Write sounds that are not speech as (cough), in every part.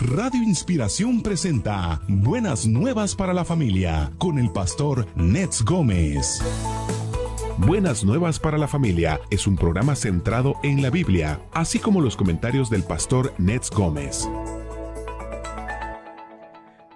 Radio Inspiración presenta Buenas Nuevas para la Familia con el pastor Nets Gómez. Buenas Nuevas para la Familia es un programa centrado en la Biblia, así como los comentarios del pastor Nets Gómez.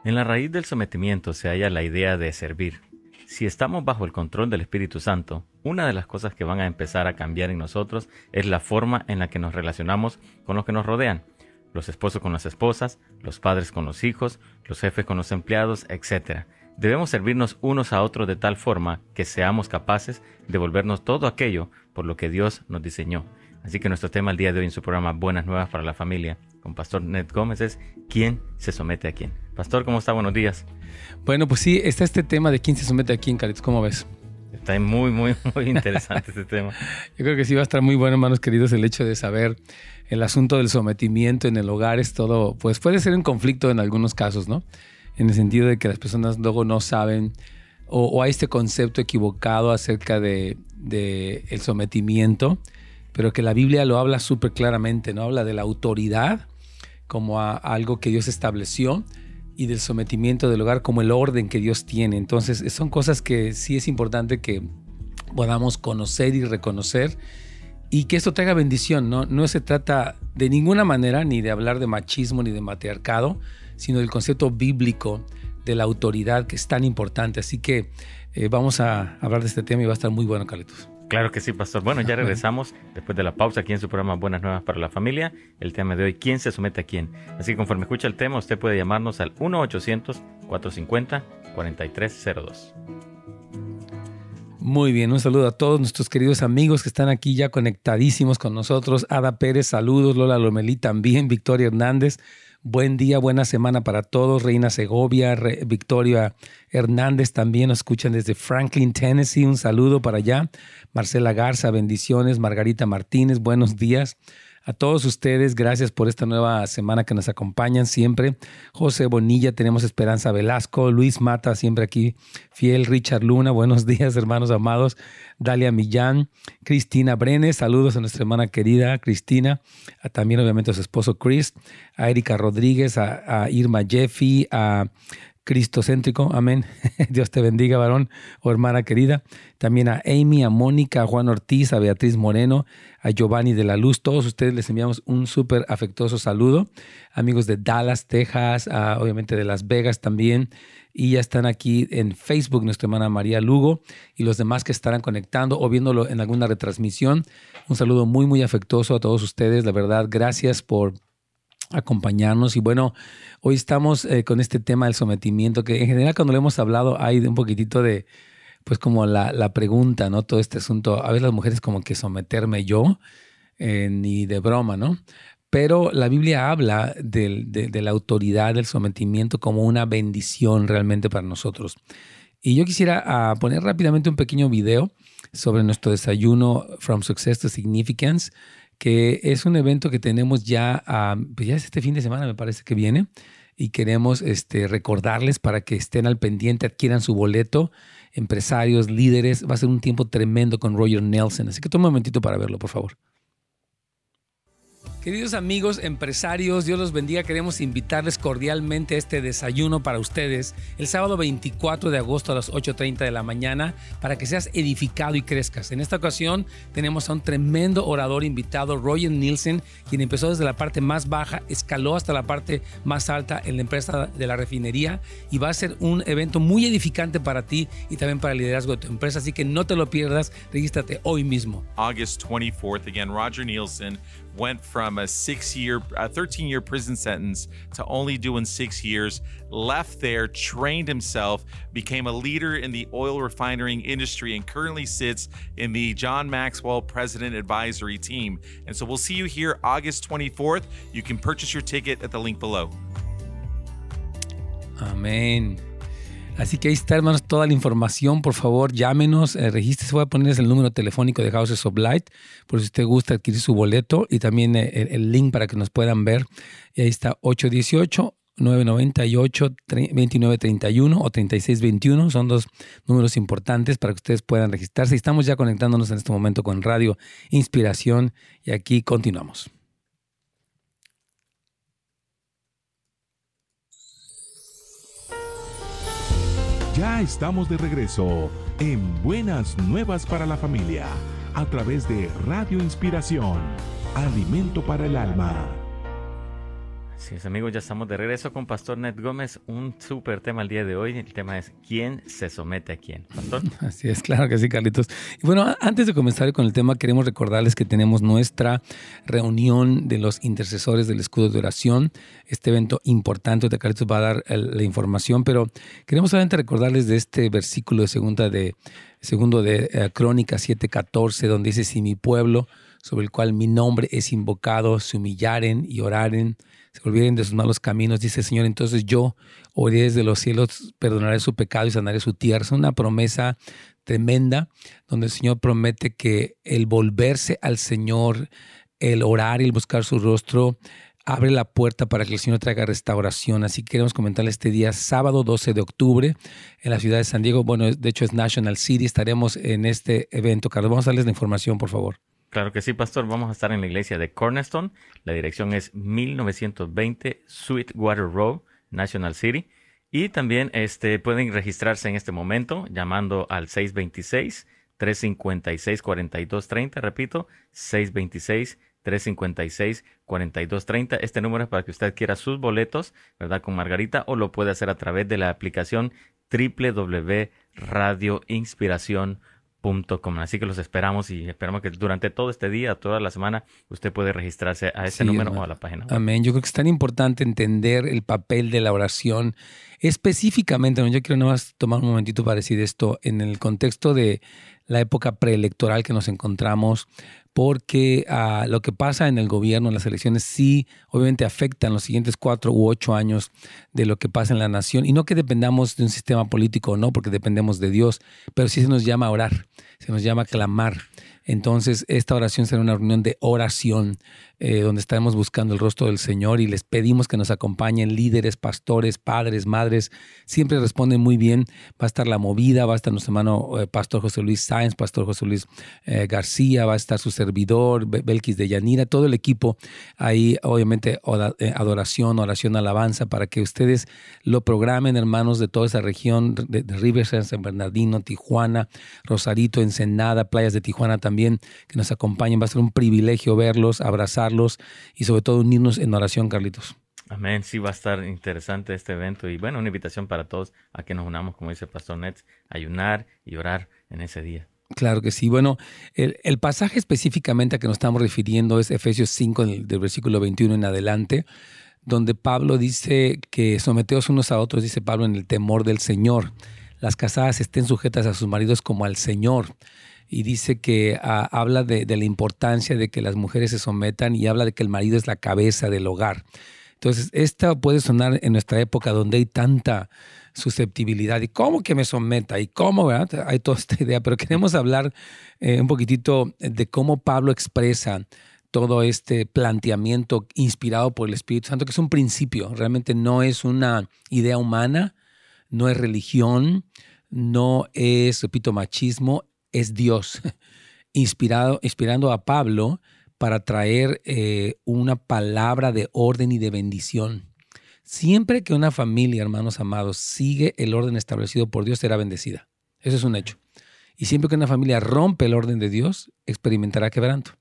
En la raíz del sometimiento se halla la idea de servir. Si estamos bajo el control del Espíritu Santo, una de las cosas que van a empezar a cambiar en nosotros es la forma en la que nos relacionamos con los que nos rodean los esposos con las esposas, los padres con los hijos, los jefes con los empleados, etc. Debemos servirnos unos a otros de tal forma que seamos capaces de volvernos todo aquello por lo que Dios nos diseñó. Así que nuestro tema el día de hoy en su programa Buenas Nuevas para la Familia con Pastor Ned Gómez es ¿Quién se somete a quién? Pastor, ¿cómo está? Buenos días. Bueno, pues sí, está este tema de quién se somete a quién, Caritz. ¿Cómo ves? Está muy, muy, (laughs) muy interesante este tema. (laughs) Yo creo que sí va a estar muy bueno, hermanos queridos, el hecho de saber el asunto del sometimiento en el hogar es todo, pues puede ser un conflicto en algunos casos, ¿no? En el sentido de que las personas luego no saben o, hay este concepto equivocado acerca de, el sometimiento, pero que la Biblia lo habla súper claramente, ¿no? Habla de la autoridad como algo que Dios estableció y del sometimiento del hogar como el orden que Dios tiene. Entonces son cosas que sí es importante que podamos conocer y reconocer y que esto traiga bendición, ¿no? No se trata de ninguna manera ni de hablar de machismo ni de matriarcado, sino del concepto bíblico de la autoridad que es tan importante. Así que eh, vamos a hablar de este tema y va a estar muy bueno, Carlitos. Claro que sí, pastor. Bueno, ya regresamos después de la pausa aquí en su programa Buenas Nuevas para la Familia. El tema de hoy, ¿quién se somete a quién? Así que conforme escucha el tema, usted puede llamarnos al 1-800-450-4302. Muy bien, un saludo a todos nuestros queridos amigos que están aquí ya conectadísimos con nosotros. Ada Pérez, saludos. Lola Lomelí también. Victoria Hernández, buen día, buena semana para todos. Reina Segovia, Victoria Hernández también nos escuchan desde Franklin, Tennessee. Un saludo para allá. Marcela Garza, bendiciones. Margarita Martínez, buenos días. A todos ustedes, gracias por esta nueva semana que nos acompañan siempre. José Bonilla, tenemos Esperanza Velasco, Luis Mata, siempre aquí, fiel, Richard Luna, (laughs) buenos días, hermanos amados. Dalia Millán, Cristina Brenes, saludos a nuestra hermana querida Cristina, también obviamente a su esposo Chris, a Erika Rodríguez, a, a Irma Jeffy, a cristocéntrico. Amén. (laughs) Dios te bendiga, varón o hermana querida. También a Amy, a Mónica, a Juan Ortiz, a Beatriz Moreno, a Giovanni de la Luz. Todos ustedes les enviamos un súper afectuoso saludo. Amigos de Dallas, Texas, obviamente de Las Vegas también. Y ya están aquí en Facebook nuestra hermana María Lugo y los demás que estarán conectando o viéndolo en alguna retransmisión. Un saludo muy, muy afectuoso a todos ustedes. La verdad, gracias por acompañarnos. Y bueno, hoy estamos eh, con este tema del sometimiento, que en general cuando lo hemos hablado hay un poquitito de, pues como la, pregunta, ¿no? Todo este asunto, a veces las mujeres como que someterme yo, eh, ni de broma, ¿no? Pero la Biblia habla de, de, la autoridad, del sometimiento como una bendición realmente para nosotros. Y yo quisiera ah, poner rápidamente un pequeño video sobre nuestro desayuno From Success to Significance que es un evento que tenemos ya, pues ya es este fin de semana, me parece que viene, y queremos este, recordarles para que estén al pendiente, adquieran su boleto, empresarios, líderes, va a ser un tiempo tremendo con Roger Nelson, así que toma un momentito para verlo, por favor. Queridos amigos empresarios, Dios los bendiga. Queremos invitarles cordialmente a este desayuno para ustedes el sábado 24 de agosto a las 8.30 de la mañana para que seas edificado y crezcas. En esta ocasión tenemos a un tremendo orador invitado, Roger Nielsen, quien empezó desde la parte más baja, escaló hasta la parte más alta en la empresa de la refinería y va a ser un evento muy edificante para ti y también para el liderazgo de tu empresa. Así que no te lo pierdas, regístrate hoy mismo. August 24th, again, Roger Nielsen. Went from a six year, a 13 year prison sentence to only doing six years, left there, trained himself, became a leader in the oil refining industry, and currently sits in the John Maxwell President Advisory Team. And so we'll see you here August 24th. You can purchase your ticket at the link below. Amen. Así que ahí está, hermanos, toda la información. Por favor, llámenos, eh. Voy a ponerles el número telefónico de Houses of Light, por si usted gusta adquirir su boleto y también eh, el, link para que nos puedan ver. Y ahí está 818. 998-2931 o 3621 son dos números importantes para que ustedes puedan registrarse. Estamos ya conectándonos en este momento con Radio Inspiración y aquí continuamos. Ya estamos de regreso en Buenas Nuevas para la Familia a través de Radio Inspiración, Alimento para el Alma. Así es, amigos, ya estamos de regreso con Pastor Ned Gómez. Un súper tema el día de hoy. El tema es ¿quién se somete a quién? Pastor. (laughs) Así es, claro que sí, Carlitos. Y bueno, antes de comenzar con el tema, queremos recordarles que tenemos nuestra reunión de los intercesores del escudo de oración. Este evento importante, de Carlitos va a dar la información, pero queremos solamente recordarles de este versículo de segunda de segundo de uh, Crónicas 7:14, donde dice, si mi pueblo, sobre el cual mi nombre es invocado, se humillaren y oraren, se volvieren de sus malos caminos, dice el Señor, entonces yo oiré desde los cielos, perdonaré su pecado y sanaré su tierra. Es una promesa tremenda donde el Señor promete que el volverse al Señor, el orar y el buscar su rostro, abre la puerta para que el Señor traiga restauración. Así que queremos comentarle este día, sábado 12 de octubre, en la ciudad de San Diego. Bueno, de hecho es National City. Estaremos en este evento. Carlos, vamos a darles la información, por favor. Claro que sí, pastor. Vamos a estar en la iglesia de Cornerstone. La dirección es 1920 Sweetwater Road, National City. Y también este, pueden registrarse en este momento llamando al 626 356 4230. Repito, 626 356 4230. Este número es para que usted quiera sus boletos, ¿verdad? Con Margarita o lo puede hacer a través de la aplicación www.radioinspiración.com Así que los esperamos y esperamos que durante todo este día, toda la semana, usted puede registrarse a ese número o a la página. Amén. Yo creo que es tan importante entender el papel de la oración. Específicamente, yo quiero nada más tomar un momentito para decir esto en el contexto de la época preelectoral que nos encontramos, porque ah, lo que pasa en el gobierno, en las elecciones, sí, obviamente afectan los siguientes cuatro u ocho años de lo que pasa en la nación. Y no que dependamos de un sistema político o no, porque dependemos de Dios, pero sí se nos llama a orar, se nos llama clamar. Entonces, esta oración será una reunión de oración, eh, donde estaremos buscando el rostro del Señor y les pedimos que nos acompañen líderes, pastores, padres, madres. Siempre responden muy bien. Va a estar la movida, va a estar nuestro hermano eh, Pastor José Luis Sáenz, Pastor José Luis eh, García, va a estar su servidor, Belkis de Yanira, todo el equipo. Ahí, obviamente, adoración, oración, alabanza, para que ustedes lo programen, hermanos de toda esa región, de, de Riverside, San Bernardino, Tijuana, Rosarito, Ensenada, playas de Tijuana también, que nos acompañen. Va a ser un privilegio verlos, abrazarlos y sobre todo unirnos en oración, Carlitos. Amén, sí va a estar interesante este evento y bueno, una invitación para todos a que nos unamos, como dice el Pastor Nets, ayunar y orar en ese día. Claro que sí. Bueno, el, pasaje específicamente a que nos estamos refiriendo es Efesios 5, del, del, versículo 21 en adelante, donde Pablo dice que someteos unos a otros, dice Pablo, en el temor del Señor. Las casadas estén sujetas a sus maridos como al Señor y dice que ah, habla de, la importancia de que las mujeres se sometan y habla de que el marido es la cabeza del hogar. Entonces, esta puede sonar en nuestra época donde hay tanta susceptibilidad y cómo que me someta y cómo, ¿verdad? Hay toda esta idea, pero queremos hablar eh, un poquitito de cómo Pablo expresa todo este planteamiento inspirado por el Espíritu Santo, que es un principio, realmente no es una idea humana, no es religión, no es, repito, machismo, es Dios, inspirado, inspirando a Pablo para traer eh, una palabra de orden y de bendición. Siempre que una familia, hermanos amados, sigue el orden establecido por Dios, será bendecida. Eso es un hecho. Y siempre que una familia rompe el orden de Dios, experimentará quebranto.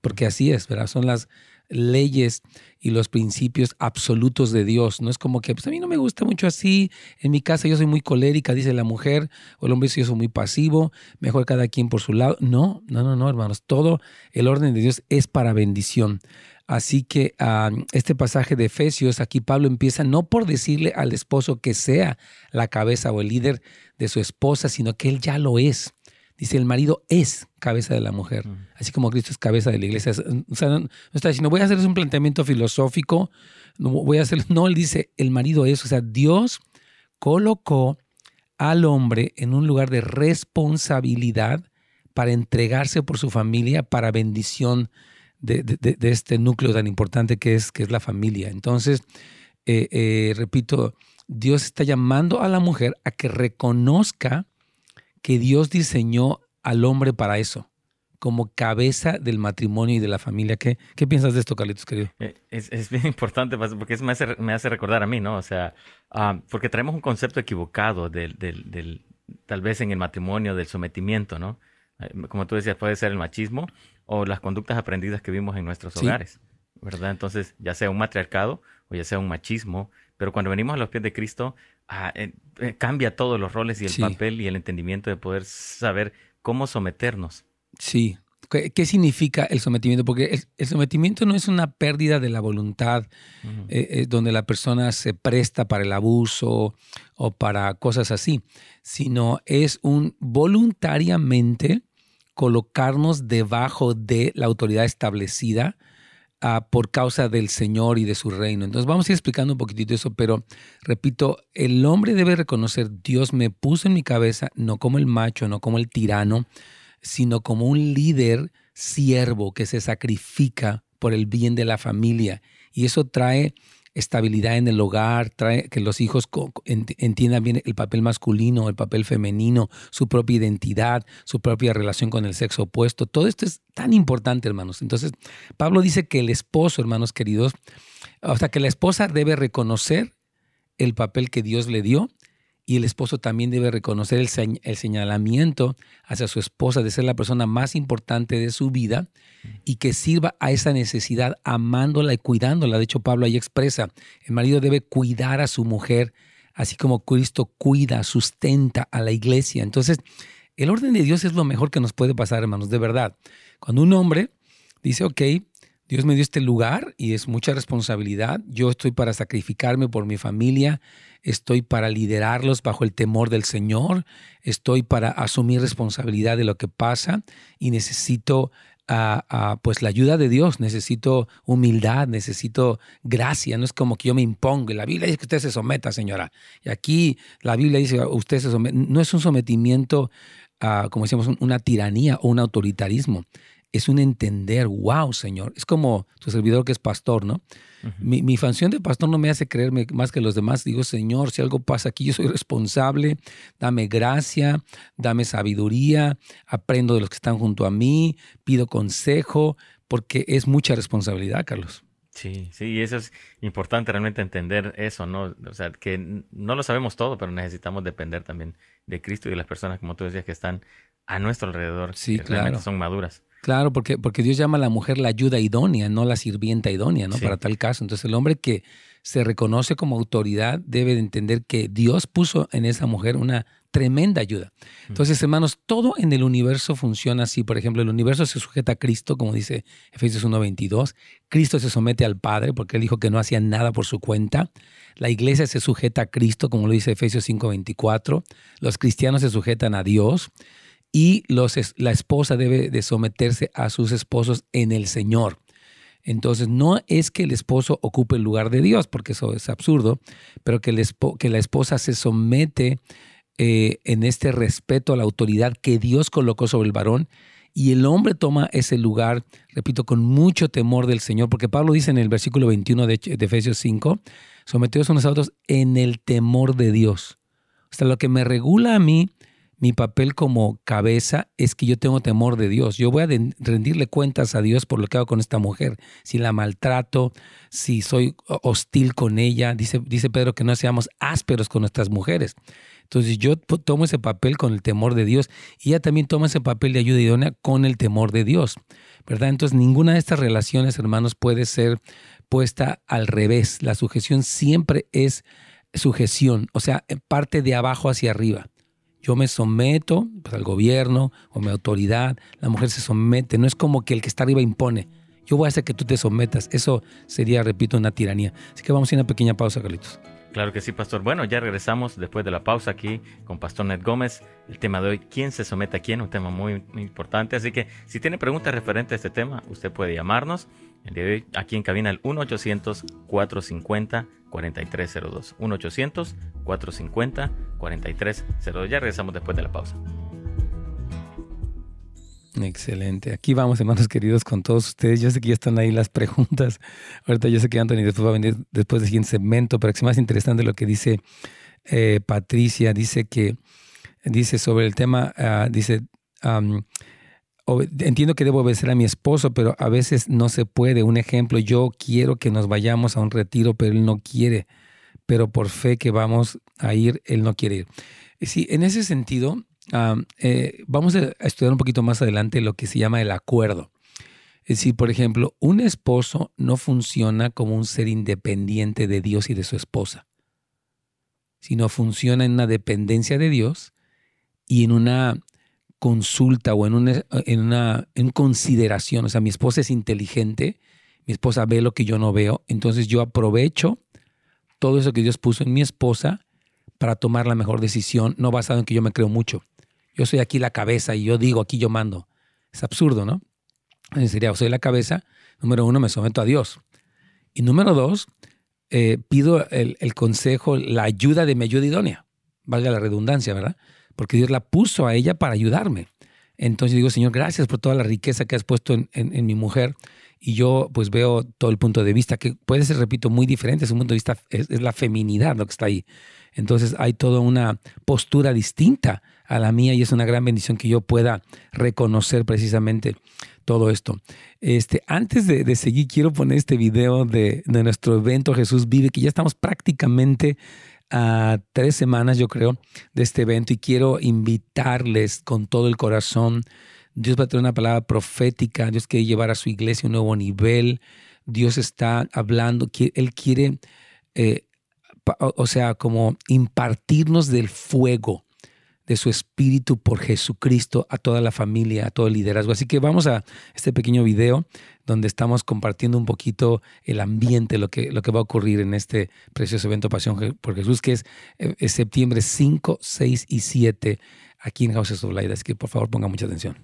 Porque así es, ¿verdad? Son las leyes y los principios absolutos de Dios. No es como que, pues a mí no me gusta mucho así, en mi casa yo soy muy colérica, dice la mujer, o el hombre yo soy muy pasivo, mejor cada quien por su lado. No, no, no, no, hermanos, todo el orden de Dios es para bendición. Así que ah, este pasaje de Efesios, aquí Pablo empieza no por decirle al esposo que sea la cabeza o el líder de su esposa, sino que él ya lo es. Dice, el marido es cabeza de la mujer, mm. así como Cristo es cabeza de la iglesia. O sea, no, está diciendo, voy a hacer un planteamiento filosófico, no voy a hacer, no, él dice, el marido es, o sea, Dios colocó al hombre en un lugar de responsabilidad para entregarse por su familia para bendición de, este núcleo tan importante que es, que es la familia. Entonces, eh, eh, repito, Dios está llamando a la mujer a que reconozca que Dios diseñó al hombre para eso, como cabeza del matrimonio y de la familia. ¿Qué, qué piensas de esto, Carlitos, querido? Eh, es, bien (laughs) importante porque me hace, me hace recordar a mí, ¿no? O sea, ah, porque traemos un concepto equivocado del, del, tal vez en el matrimonio, del sometimiento, ¿no? Eh, como tú decías, puede ser el machismo o las conductas aprendidas que vimos en nuestros hogares, ¿verdad? Entonces, ya sea un matriarcado o ya sea un machismo, pero cuando venimos a los pies de Cristo, ah, eh, cambia todos los roles y el papel y el entendimiento de poder saber cómo someternos Sí. ¿Qué, significa el sometimiento? Porque el, sometimiento no es una pérdida de la voluntad, eh, eh, donde la persona se presta para el abuso o para cosas así, sino es un voluntariamente colocarnos debajo de la autoridad establecida ah, por causa del Señor y de su reino. Entonces vamos a ir explicando un poquitito eso, pero repito, el hombre debe reconocer, Dios me puso en mi cabeza, no como el macho, no como el tirano, sino como un líder siervo que se sacrifica por el bien de la familia. Y eso trae estabilidad en el hogar, trae que los hijos entiendan bien el papel masculino, el papel femenino, su propia identidad, su propia relación con el sexo opuesto. Todo esto es tan importante, hermanos. Entonces, Pablo dice que el esposo, hermanos queridos, sea, que la esposa debe reconocer el papel que Dios le dio y el esposo también debe reconocer el, señalamiento hacia su esposa de ser la persona más importante de su vida y que sirva a esa necesidad amándola y cuidándola. De hecho, Pablo ahí expresa, el marido debe cuidar a su mujer, así como Cristo cuida, sustenta a la iglesia. Entonces, el orden de Dios es lo mejor que nos puede pasar, hermanos, de verdad. Cuando un hombre dice, ok, Dios me dio este lugar y es mucha responsabilidad. Yo estoy para sacrificarme por mi familia, estoy para liderarlos bajo el temor del Señor, estoy para asumir responsabilidad de lo que pasa y necesito ah, ah, pues la ayuda de Dios, necesito humildad, necesito gracia, no es como que yo me imponga. La Biblia dice que usted se someta, señora. Y aquí la Biblia dice usted se somete. No es un sometimiento, uh, como decíamos, una tiranía o un autoritarismo es un entender, wow, Señor. Es como tu servidor que es pastor, ¿no? mi, mi, función de pastor no me hace creerme más que los demás. Digo, Señor, si algo pasa aquí, yo soy responsable. Dame gracia, dame sabiduría, aprendo de los que están junto a mí, pido consejo, porque es mucha responsabilidad, Carlos. Sí, sí, y eso es importante realmente entender eso, ¿no? O sea, que no lo sabemos todo, pero necesitamos depender también de Cristo y de las personas, como tú decías, que están a nuestro alrededor, sí, que claro. realmente son maduras. Claro, porque, porque Dios llama a la mujer la ayuda idónea, no la sirvienta idónea, ¿no? Para tal caso. Entonces el hombre que se reconoce como autoridad debe de entender que Dios puso en esa mujer una tremenda ayuda. Entonces, hermanos, todo en el universo funciona así. Por ejemplo, el universo se sujeta a Cristo, como dice Efesios 1.22. Cristo se somete al Padre porque él dijo que no hacía nada por su cuenta. La iglesia se sujeta a Cristo, como lo dice Efesios 5.24. Los cristianos se sujetan a Dios y los, la esposa debe de someterse a sus esposos en el Señor. Entonces, no es que el esposo ocupe el lugar de Dios, porque eso es absurdo, pero que, que la esposa se somete eh, en este respeto a la autoridad que Dios colocó sobre el varón y el hombre toma ese lugar, repito, con mucho temor del Señor, porque Pablo dice en el versículo 21 de, de Efesios 5, sometidos a otros en el temor de Dios. O sea, lo que me regula a mí mi papel como cabeza es que yo tengo temor de Dios. Yo voy a rendirle cuentas a Dios por lo que hago con esta mujer. Si la maltrato, si soy hostil con ella. Dice, dice Pedro que no seamos ásperos con nuestras mujeres. Entonces yo tomo ese papel con el temor de Dios y ella también toma ese papel de ayuda idónea con el temor de Dios. ¿Verdad? Entonces ninguna de estas relaciones, hermanos, puede ser puesta al revés. La sujeción siempre es sujeción, o sea, parte de abajo hacia arriba. Yo me someto pues, al gobierno o mi autoridad, la mujer se somete, no es como que el que está arriba impone. Yo voy a hacer que tú te sometas. Eso sería, repito, una tiranía. Así que vamos a ir a una pequeña pausa, Carlitos. Claro que sí, Pastor. Bueno, ya regresamos después de la pausa aquí con Pastor Ned Gómez. El tema de hoy, ¿quién se somete a quién? Un tema muy, muy importante. Así que si tiene preguntas referentes a este tema, usted puede llamarnos. El día de hoy, aquí en cabina, el 1-800-450-4302. 1-800-450-4302. Ya regresamos después de la pausa. Excelente. Aquí vamos, hermanos queridos, con todos ustedes. Yo sé que ya están ahí las preguntas. Ahorita yo sé que Anthony después va a venir después del siguiente segmento, pero es más interesante lo que dice eh, Patricia. Dice que, dice sobre el tema, ah, dice, entiendo que debo obedecer a mi esposo, pero a veces no se puede. Un ejemplo, yo quiero que nos vayamos a un retiro, pero él no quiere. Pero por fe que vamos a ir, él no quiere ir. Sí, en ese sentido, eh, vamos a estudiar un poquito más adelante lo que se llama el acuerdo. Es decir, por ejemplo, un esposo no funciona como un ser independiente de Dios y de su esposa, sino funciona en una dependencia de Dios y en una consulta o en una, en una en consideración. O sea, mi esposa es inteligente, mi esposa ve lo que yo no veo, entonces yo aprovecho todo eso que Dios puso en mi esposa para tomar la mejor decisión, no basado en que yo me creo mucho. Yo soy aquí la cabeza y yo digo, aquí yo mando. Es absurdo, ¿no? Sería, soy la cabeza, número uno, me someto a Dios. Y número dos, eh, pido el, el, consejo, la ayuda de mi ayuda idónea. Valga la redundancia, ¿verdad? Porque Dios la puso a ella para ayudarme. Entonces digo, Señor, gracias por toda la riqueza que has puesto en, mi mujer. Y yo pues veo todo el punto de vista que puede ser, repito, muy diferente. Es un punto de vista, es, la feminidad lo que está ahí. Entonces hay toda una postura distinta a la mía y es una gran bendición que yo pueda reconocer precisamente todo esto. Este, antes de, seguir, quiero poner este video de, de, nuestro evento Jesús Vive, que ya estamos prácticamente a tres semanas, yo creo, de este evento y quiero invitarles con todo el corazón. Dios va a tener una palabra profética, Dios quiere llevar a su iglesia a un nuevo nivel, Dios está hablando, Él quiere, eh, o sea, como impartirnos del fuego de su espíritu por Jesucristo a toda la familia, a todo el liderazgo. Así que vamos a este pequeño video donde estamos compartiendo un poquito el ambiente, lo que, lo que va a ocurrir en este precioso evento Pasión por Jesús, que es, eh, septiembre 5, 6 y 7 aquí en Houses of Light. Así que por favor ponga mucha atención.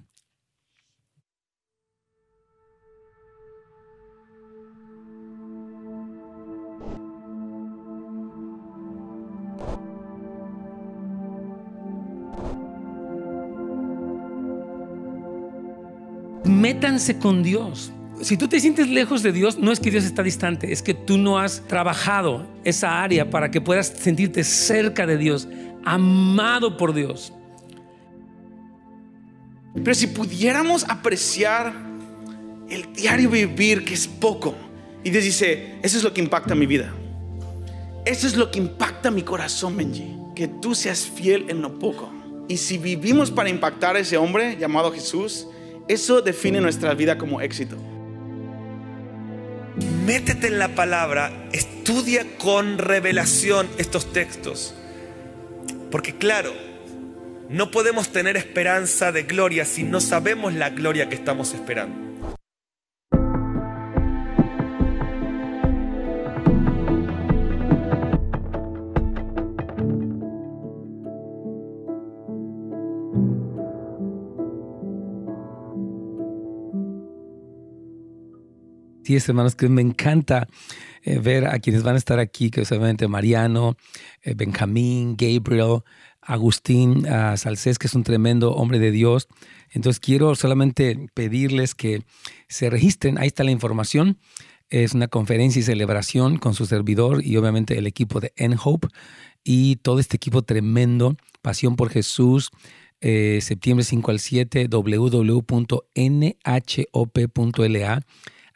Métanse con Dios. Si tú te sientes lejos de Dios, no es que Dios está distante, es que tú no has trabajado esa área para que puedas sentirte cerca de Dios, amado por Dios. Pero si pudiéramos apreciar el diario vivir, que es poco, y Dios dice, eso es lo que impacta mi vida. Eso es lo que impacta mi corazón, Benji. Que tú seas fiel en lo poco. Y si vivimos para impactar a ese hombre llamado Jesús, eso define nuestra vida como éxito. Métete en la palabra, estudia con revelación estos textos. Porque claro, no podemos tener esperanza de gloria si no sabemos la gloria que estamos esperando. Sí, hermanos, que me encanta eh, ver a quienes van a estar aquí, que obviamente Mariano, eh, Benjamín, Gabriel, Agustín uh, Salcés, que es un tremendo hombre de Dios. Entonces quiero solamente pedirles que se registren, ahí está la información. Es una conferencia y celebración con su servidor y obviamente el equipo de N-Hope y todo este equipo tremendo, Pasión por Jesús, eh, septiembre 5 al 7, www.nhop.la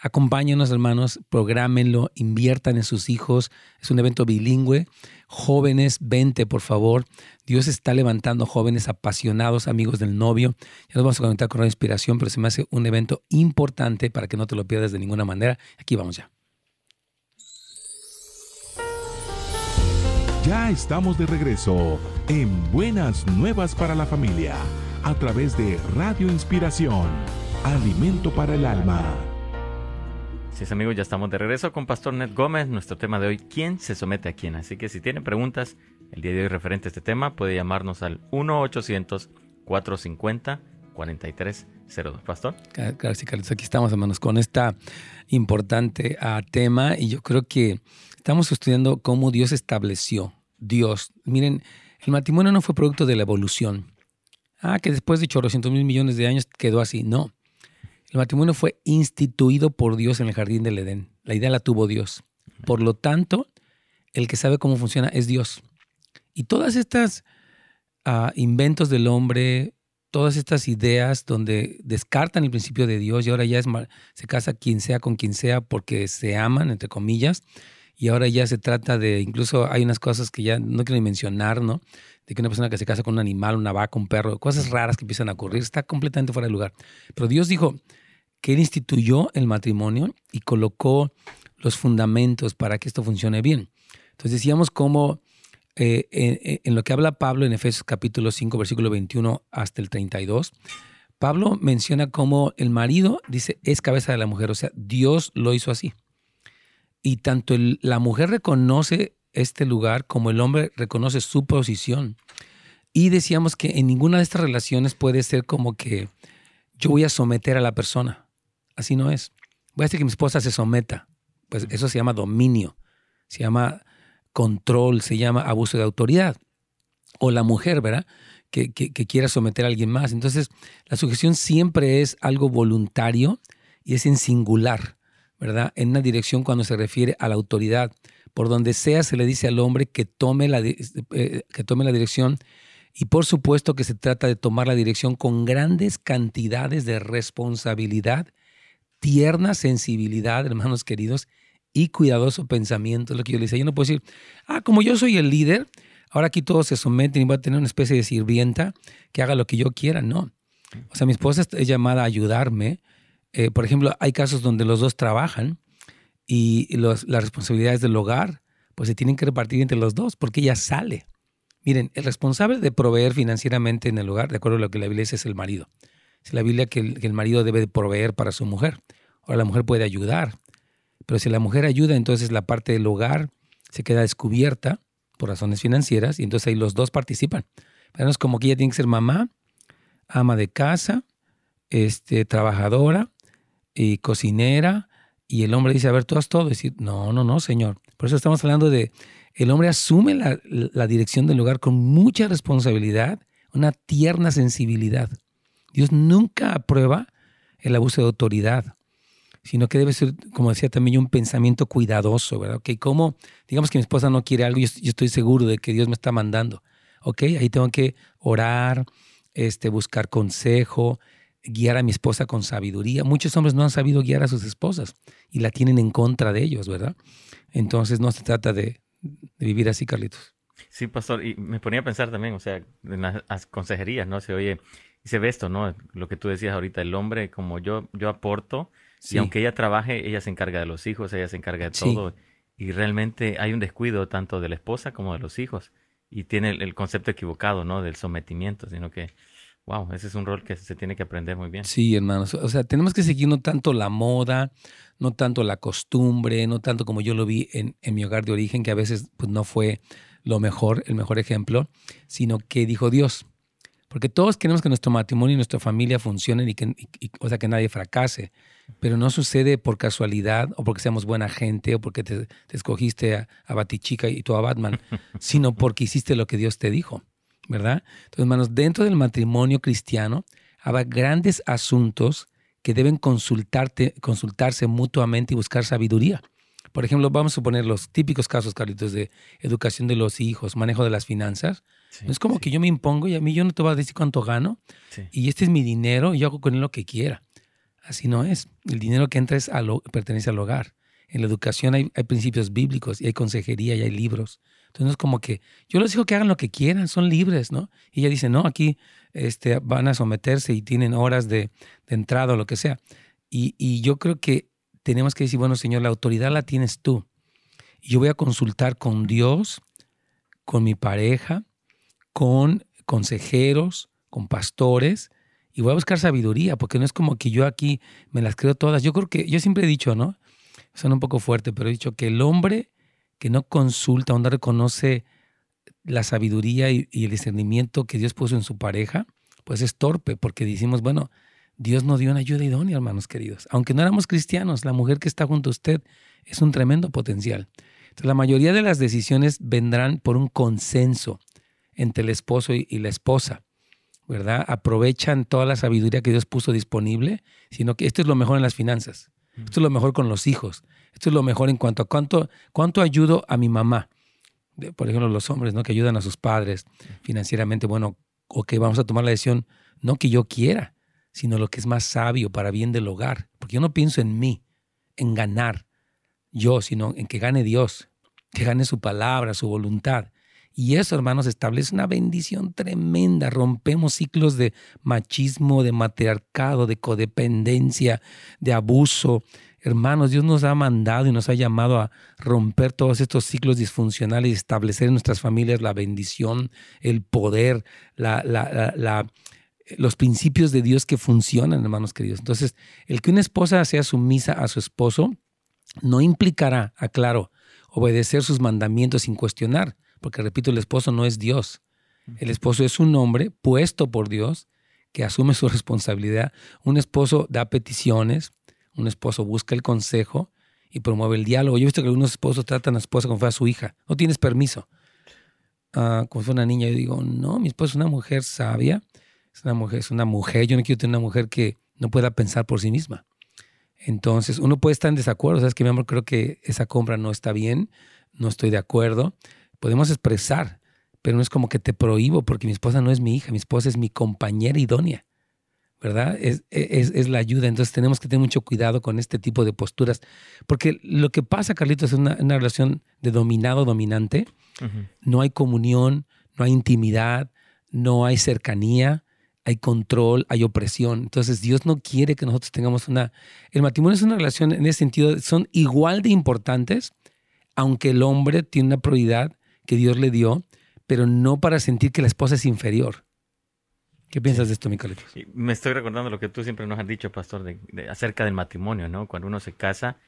Acompáñenos, hermanos, prográmenlo, inviertan en sus hijos. Es un evento bilingüe. Jóvenes, vente, por favor. Dios está levantando jóvenes apasionados, amigos del novio. Ya nos vamos a conectar con la inspiración, pero se me hace un evento importante para que no te lo pierdas de ninguna manera. Aquí vamos ya. Ya estamos de regreso en Buenas Nuevas para la Familia a través de Radio Inspiración, Alimento para el Alma. Sí, amigos, ya estamos de regreso con Pastor Ned Gómez. Nuestro tema de hoy, ¿quién se somete a quién? Así que si tienen preguntas el día de hoy referente a este tema, puede llamarnos al 1-800-450-4302. Pastor. Sí, Carlos, aquí estamos, hermanos, con este importante ah, tema y yo creo que estamos estudiando cómo Dios estableció. Dios, miren, el matrimonio no fue producto de la evolución. Ah, que después de 800 mil millones de años quedó así. No. El matrimonio fue instituido por Dios en el jardín del Edén. La idea la tuvo Dios. Por lo tanto, el que sabe cómo funciona es Dios. Y todas estas ah, inventos del hombre, todas estas ideas donde descartan el principio de Dios y ahora ya se casa quien sea con quien sea porque se aman, entre comillas, y ahora ya se trata de, incluso hay unas cosas que ya no quiero ni mencionar, ¿no? De que una persona que se casa con un animal, una vaca, un perro, cosas raras que empiezan a ocurrir, está completamente fuera de lugar. Pero Dios dijo que Él instituyó el matrimonio y colocó los fundamentos para que esto funcione bien. Entonces decíamos cómo eh, en, en, lo que habla Pablo en Efesios capítulo 5, versículo 21 hasta el 32, Pablo menciona cómo el marido, dice, es cabeza de la mujer, o sea, Dios lo hizo así. Y tanto la mujer reconoce este lugar como el hombre reconoce su posición. Y decíamos que en ninguna de estas relaciones puede ser como que yo voy a someter a la persona. Así no es. Voy a hacer que mi esposa se someta. Pues eso se llama dominio. Se llama control, se llama abuso de autoridad. O la mujer, ¿verdad? Que, quiera someter a alguien más. Entonces, la sujeción siempre es algo voluntario y es en singular, ¿verdad? En una dirección cuando se refiere a la autoridad. Por donde sea se le dice al hombre que tome la, eh, que tome la dirección y por supuesto que se trata de tomar la dirección con grandes cantidades de responsabilidad, tierna sensibilidad, hermanos queridos, y cuidadoso pensamiento. Lo que yo le decía. Yo no puedo decir, ah, como yo soy el líder, ahora aquí todos se someten y voy a tener una especie de sirvienta que haga lo que yo quiera. No. O sea, mi esposa es llamada a ayudarme. Eh, por ejemplo, hay casos donde los dos trabajan y las responsabilidades del hogar pues se tienen que repartir entre los dos porque ella sale. Miren, el responsable de proveer financieramente en el hogar, de acuerdo a lo que la Biblia dice, es el marido. Es la Biblia que el, marido debe proveer para su mujer. Ahora la mujer puede ayudar, pero si la mujer ayuda, entonces la parte del hogar se queda descubierta por razones financieras y entonces ahí los dos participan. Pero no es como que ella tiene que ser mamá, ama de casa, este, trabajadora y cocinera y el hombre dice, a ver, tú has todo. Y decir, no, no, no, señor. Por eso estamos hablando de, el hombre asume la, la dirección del hogar con mucha responsabilidad, una tierna sensibilidad. Dios nunca aprueba el abuso de autoridad sino que debe ser, como decía también, un pensamiento cuidadoso, ¿verdad? Ok, como, digamos que mi esposa no quiere algo, yo, yo, estoy seguro de que Dios me está mandando, ok, ahí tengo que orar, este, buscar consejo, guiar a mi esposa con sabiduría. Muchos hombres no han sabido guiar a sus esposas y la tienen en contra de ellos, ¿verdad? Entonces no se trata de, vivir así, Carlitos. Sí, pastor, y me ponía a pensar también, o sea, en las consejerías, ¿no? Se oye, y se ve esto, ¿no? Lo que tú decías ahorita, el hombre, como yo, yo aporto, y aunque ella trabaje, ella se encarga de los hijos, ella se encarga de todo. Y realmente hay un descuido tanto de la esposa como de los hijos. Y tiene el, concepto equivocado, ¿no? Del sometimiento, sino que, wow, ese es un rol que se tiene que aprender muy bien. Sí, hermanos. O sea, tenemos que seguir no tanto la moda, no tanto la costumbre, no tanto como yo lo vi en, en mi hogar de origen, que a veces pues, no fue lo mejor, el mejor ejemplo, sino que dijo Dios. Porque todos queremos que nuestro matrimonio y nuestra familia funcionen y que, o sea, que nadie fracase pero no sucede por casualidad o porque seamos buena gente o porque te, escogiste a, a, Batichica y tú a Batman, (laughs) sino porque hiciste lo que Dios te dijo, ¿verdad? Entonces, hermanos, dentro del matrimonio cristiano habrá grandes asuntos que deben consultarte, consultarse mutuamente y buscar sabiduría. Por ejemplo, vamos a suponer los típicos casos, Carlitos, de educación de los hijos, manejo de las finanzas. No es como que yo me impongo y a mí yo no te voy a decir cuánto gano y este es mi dinero y yo hago con él lo que quiera. Así no es. El dinero que entra es pertenece al hogar. En la educación hay, principios bíblicos y hay consejería y hay libros. Entonces no es como que yo les digo que hagan lo que quieran, son libres, ¿no? Y ella dice, no, aquí este, van a someterse y tienen horas de, entrada o lo que sea. Y, y, yo creo que tenemos que decir, bueno, Señor, la autoridad la tienes tú. Yo voy a consultar con Dios, con mi pareja, con consejeros, con pastores, y voy a buscar sabiduría, porque no es como que yo aquí me las creo todas. Yo creo que, yo siempre he dicho, ¿no? Suena un poco fuerte, pero he dicho que el hombre que no consulta, donde reconoce la sabiduría y, el discernimiento que Dios puso en su pareja, pues es torpe, porque decimos, bueno, Dios nos dio una ayuda idónea, hermanos queridos. Aunque no éramos cristianos, la mujer que está junto a usted es un tremendo potencial. Entonces, la mayoría de las decisiones vendrán por un consenso entre el esposo y la esposa. ¿verdad? Aprovechan toda la sabiduría que Dios puso disponible, sino que esto es lo mejor en las finanzas, esto es lo mejor con los hijos, esto es lo mejor en cuanto a cuánto, cuánto ayudo a mi mamá. Por ejemplo, los hombres, ¿no? Que ayudan a sus padres financieramente, bueno, ok, vamos a tomar la decisión no que yo quiera, sino lo que es más sabio para bien del hogar. Porque yo no pienso en mí, en ganar yo, sino en que gane Dios, que gane su palabra, su voluntad. Y eso, hermanos, establece una bendición tremenda. Rompemos ciclos de machismo, de matriarcado, de codependencia, de abuso. Hermanos, Dios nos ha mandado y nos ha llamado a romper todos estos ciclos disfuncionales y establecer en nuestras familias la bendición, el poder, los principios de Dios que funcionan, hermanos queridos. Entonces, el que una esposa sea sumisa a su esposo no implicará, aclaro, obedecer sus mandamientos sin cuestionar porque repito, el esposo no es Dios. El esposo es un hombre puesto por Dios que asume su responsabilidad. Un esposo da peticiones, un esposo busca el consejo y promueve el diálogo. Yo he visto que algunos esposos tratan a la esposa como fue a su hija. No tienes permiso. Ah, como fue una niña, yo digo, no, mi esposa es una mujer sabia, es una mujer, es una mujer. Yo no quiero tener una mujer que no pueda pensar por sí misma. Entonces, uno puede estar en desacuerdo. Sabes que mi amor, creo que esa compra no está bien, no estoy de acuerdo podemos expresar, pero no es como que te prohíbo porque mi esposa no es mi hija, mi esposa es mi compañera idónea, ¿verdad? Es, es, la ayuda, entonces tenemos que tener mucho cuidado con este tipo de posturas, porque lo que pasa, Carlitos, es una, relación de dominado-dominante, no hay comunión, no hay intimidad, no hay cercanía, hay control, hay opresión. Entonces Dios no quiere que nosotros tengamos una... El matrimonio es una relación en ese sentido, son igual de importantes, aunque el hombre tiene una prioridad que Dios le dio, pero no para sentir que la esposa es inferior. ¿Qué piensas de esto, Micaelitos? Me estoy recordando lo que tú siempre nos has dicho, pastor, de, acerca del matrimonio, ¿no? Cuando uno se casa,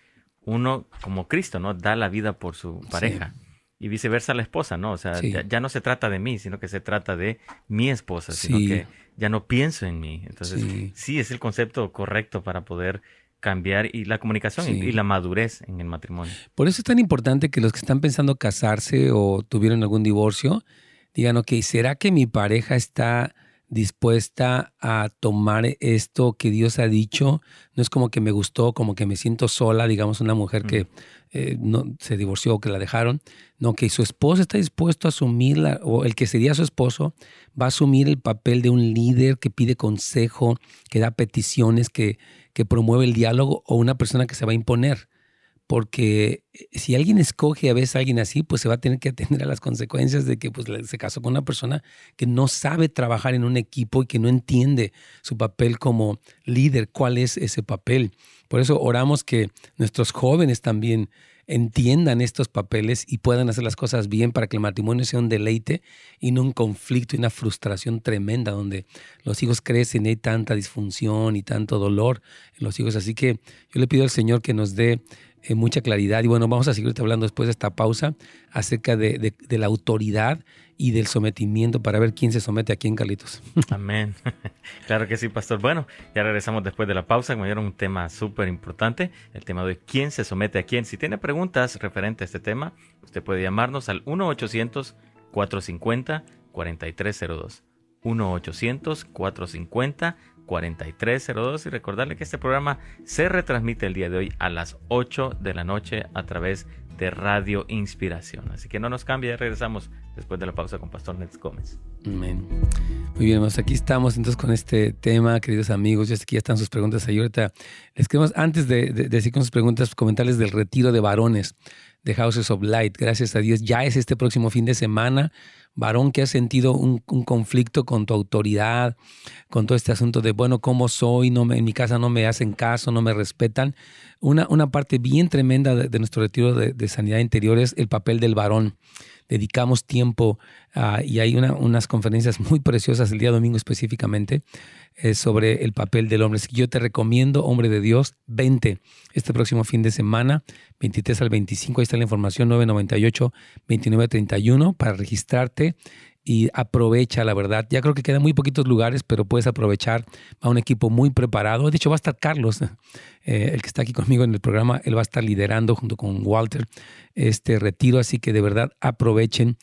uno, como Cristo, ¿no? Da la vida por su pareja. Y viceversa la esposa, ¿no? O sea, ya, no se trata de mí, sino que se trata de mi esposa, sino que ya no pienso en mí. Entonces, sí, es el concepto correcto para poder cambiar y la comunicación y, la madurez en el matrimonio. Por eso es tan importante que los que están pensando casarse o tuvieron algún divorcio digan, ok, ¿será que mi pareja está dispuesta a tomar esto que Dios ha dicho? No es como que me gustó, como que me siento sola, digamos, una mujer que eh, no, se divorció o que la dejaron. No, que su esposo está dispuesto a asumir, o el que sería su esposo, va a asumir el papel de un líder que pide consejo, que da peticiones, que, que promueve el diálogo o una persona que se va a imponer. Porque eh, si alguien escoge a veces a alguien así, pues se va a tener que atender a las consecuencias de que pues, se casó con una persona que no sabe trabajar en un equipo y que no entiende su papel como líder, cuál es ese papel. Por eso oramos que nuestros jóvenes también entiendan estos papeles y puedan hacer las cosas bien para que el matrimonio sea un deleite y no un conflicto y una frustración tremenda donde los hijos crecen y hay tanta disfunción y tanto dolor en los hijos. Así que yo le pido al Señor que nos dé eh, mucha claridad. Y bueno, vamos a seguirte hablando después de esta pausa acerca de, la autoridad y del sometimiento para ver quién se somete a quién, Carlitos. (laughs) Amén. (laughs) claro que sí, pastor. Bueno, ya regresamos después de la pausa. Como era un tema súper importante, el tema de quién se somete a quién. Si tiene preguntas referentes a este tema, usted puede llamarnos al 1-800-450-4302. 1-800-450-4302. 4302 y recordarle que este programa se retransmite el día de hoy a las 8 de la noche a través de Radio Inspiración. Así que no nos cambie, regresamos después de la pausa con Pastor Nets Gómez. Amén. Muy bien, pues aquí estamos entonces con este tema, queridos amigos. Ya que ya están sus preguntas ahí. Ahorita les queremos, antes de, decir con sus preguntas, comentarles del retiro de varones de Houses of Light. Gracias a Dios, ya es este próximo fin de semana varón que ha sentido un, conflicto con tu autoridad, con todo este asunto de, bueno, ¿cómo soy? No me, en mi casa no me hacen caso, no me respetan. Una, una parte bien tremenda de, nuestro retiro de, de, sanidad interior es el papel del varón dedicamos tiempo y hay unas conferencias muy preciosas el día domingo específicamente sobre el papel del hombre. Así que yo te recomiendo, hombre de Dios, 20 este próximo fin de semana, 23 al 25, ahí está la información 998 2931 para registrarte y aprovecha, la verdad. Ya creo que quedan muy poquitos lugares, pero puedes aprovechar a un equipo muy preparado. De hecho, va a estar Carlos, (laughs) eh, el que está aquí conmigo en el programa. Él va a estar liderando junto con Walter este retiro, así que de verdad aprovechen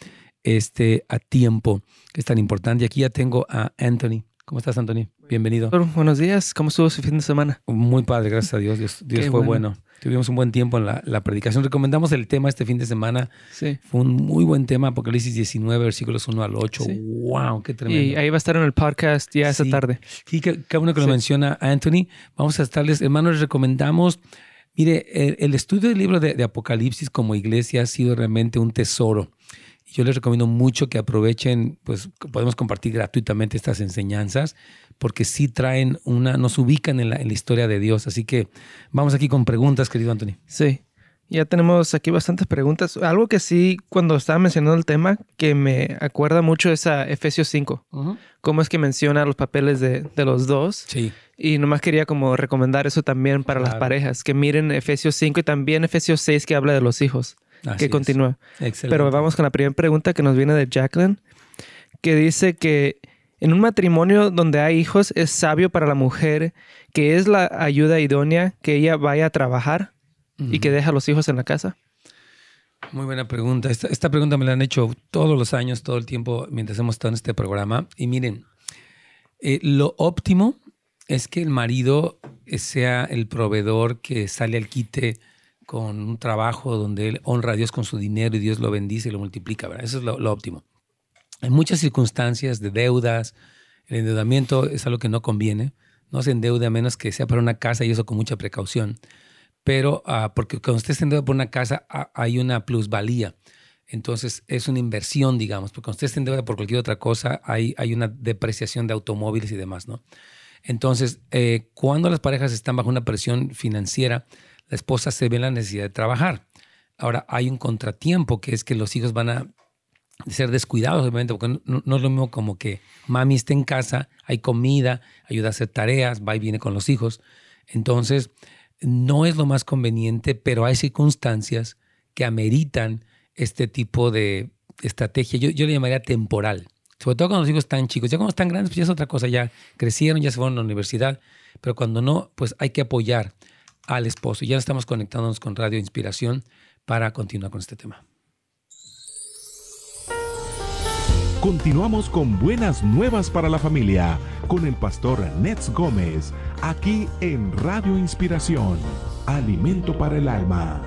este a tiempo, que es tan importante. Y aquí ya tengo a Anthony ¿Cómo estás, Anthony? Bienvenido. Buenos días. ¿Cómo estuvo su fin de semana? Muy padre, gracias a Dios. Dios, fue bueno. Tuvimos un buen tiempo en la, predicación. Recomendamos el tema este fin de semana. Sí. Fue un muy buen tema, Apocalipsis 19, versículos 1 al 8. ¡Wow! ¡Qué tremendo! Y ahí va a estar en el podcast ya esta tarde. Sí, cada uno que lo menciona Anthony. Vamos a estarles, hermanos, les recomendamos. Mire, el, estudio del libro de Apocalipsis como iglesia ha sido realmente un tesoro. Yo les recomiendo mucho que aprovechen, pues podemos compartir gratuitamente estas enseñanzas, porque sí traen una, nos ubican en la, en la historia de Dios. Así que vamos aquí con preguntas, querido Anthony. Sí, ya tenemos aquí bastantes preguntas. Algo que sí, cuando estaba mencionando el tema, que me acuerda mucho es a Efesios 5. Cómo es que menciona los papeles de, de, los dos. Sí. Y nomás quería como recomendar eso también para las parejas, que miren Efesios 5 y también Efesios 6 que habla de los hijos que continúa. Pero vamos con la primera pregunta que nos viene de Jacqueline, que dice que en un matrimonio donde hay hijos es sabio para la mujer que es la ayuda idónea que ella vaya a trabajar y que deja a los hijos en la casa. Muy buena pregunta. Esta, pregunta me la han hecho todos los años, todo el tiempo, mientras hemos estado en este programa. Y miren, eh, lo óptimo es que el marido sea el proveedor que sale al quite con un trabajo donde él honra a Dios con su dinero y Dios lo bendice y lo multiplica, ¿verdad? Eso es lo, óptimo. En muchas circunstancias de deudas, el endeudamiento es algo que no conviene. No se endeude a menos que sea para una casa y eso con mucha precaución. Pero ah, porque cuando usted se endeuda por una casa hay una plusvalía. Entonces es una inversión, digamos, porque cuando usted se endeuda por cualquier otra cosa hay, hay una depreciación de automóviles y demás, ¿no? Entonces, eh, cuando las parejas están bajo una presión financiera, la esposa se ve la necesidad de trabajar. Ahora, hay un contratiempo que es que los hijos van a ser descuidados, obviamente, porque no, es lo mismo como que mami está en casa, hay comida, ayuda a hacer tareas, va y viene con los hijos. Entonces, no es lo más conveniente, pero hay circunstancias que ameritan este tipo de estrategia. Yo, yo le llamaría temporal. Sobre todo cuando los hijos están chicos. Ya cuando están grandes, pues ya es otra cosa. Ya crecieron, ya se fueron a la universidad. Pero cuando no, pues hay que apoyar al esposo. Ya estamos conectándonos con Radio Inspiración para continuar con este tema. Continuamos con buenas nuevas para la familia con el pastor Nets Gómez, aquí en Radio Inspiración, alimento para el alma.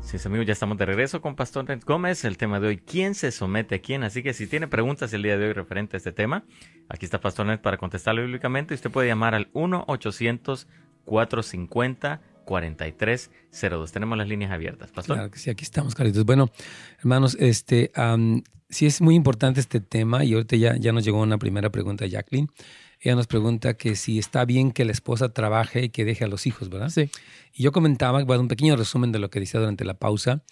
Sí, amigos, ya estamos de regreso con Pastor Nets Gómez. El tema de hoy, ¿quién se somete a quién? Así que si tiene preguntas el día de hoy referente a este tema, aquí está Pastor Nets para contestarlo bíblicamente. Usted puede llamar al 1 800 450 4302. Tenemos las líneas abiertas, Pastor. Claro que sí, aquí estamos, Carlitos. Bueno, hermanos, este, sí es muy importante este tema y ahorita ya, ya nos llegó una primera pregunta de Jacqueline. Ella nos pregunta que si está bien que la esposa trabaje y que deje a los hijos, ¿verdad? Sí. Y yo comentaba, bueno, un pequeño resumen de lo que decía durante la pausa.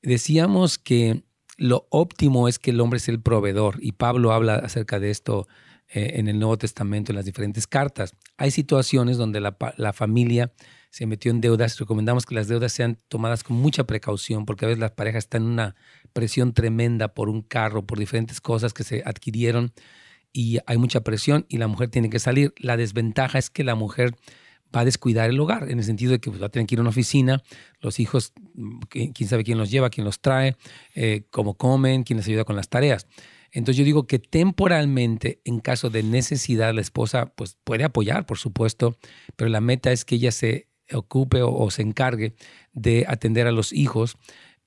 Decíamos que lo óptimo es que el hombre sea el proveedor y Pablo habla acerca de esto eh, en el Nuevo Testamento, en las diferentes cartas. Hay situaciones donde la, la, familia se metió en deudas. Recomendamos que las deudas sean tomadas con mucha precaución porque a veces las parejas están en una presión tremenda por un carro, por diferentes cosas que se adquirieron y hay mucha presión y la mujer tiene que salir. La desventaja es que la mujer va a descuidar el hogar, en el sentido de que pues, va a tener que ir a una oficina, los hijos, quién sabe quién los lleva, quién los trae, eh, cómo comen, quién les ayuda con las tareas. Entonces yo digo que temporalmente, en caso de necesidad, la esposa pues puede apoyar, por supuesto, pero la meta es que ella se ocupe o, se encargue de atender a los hijos,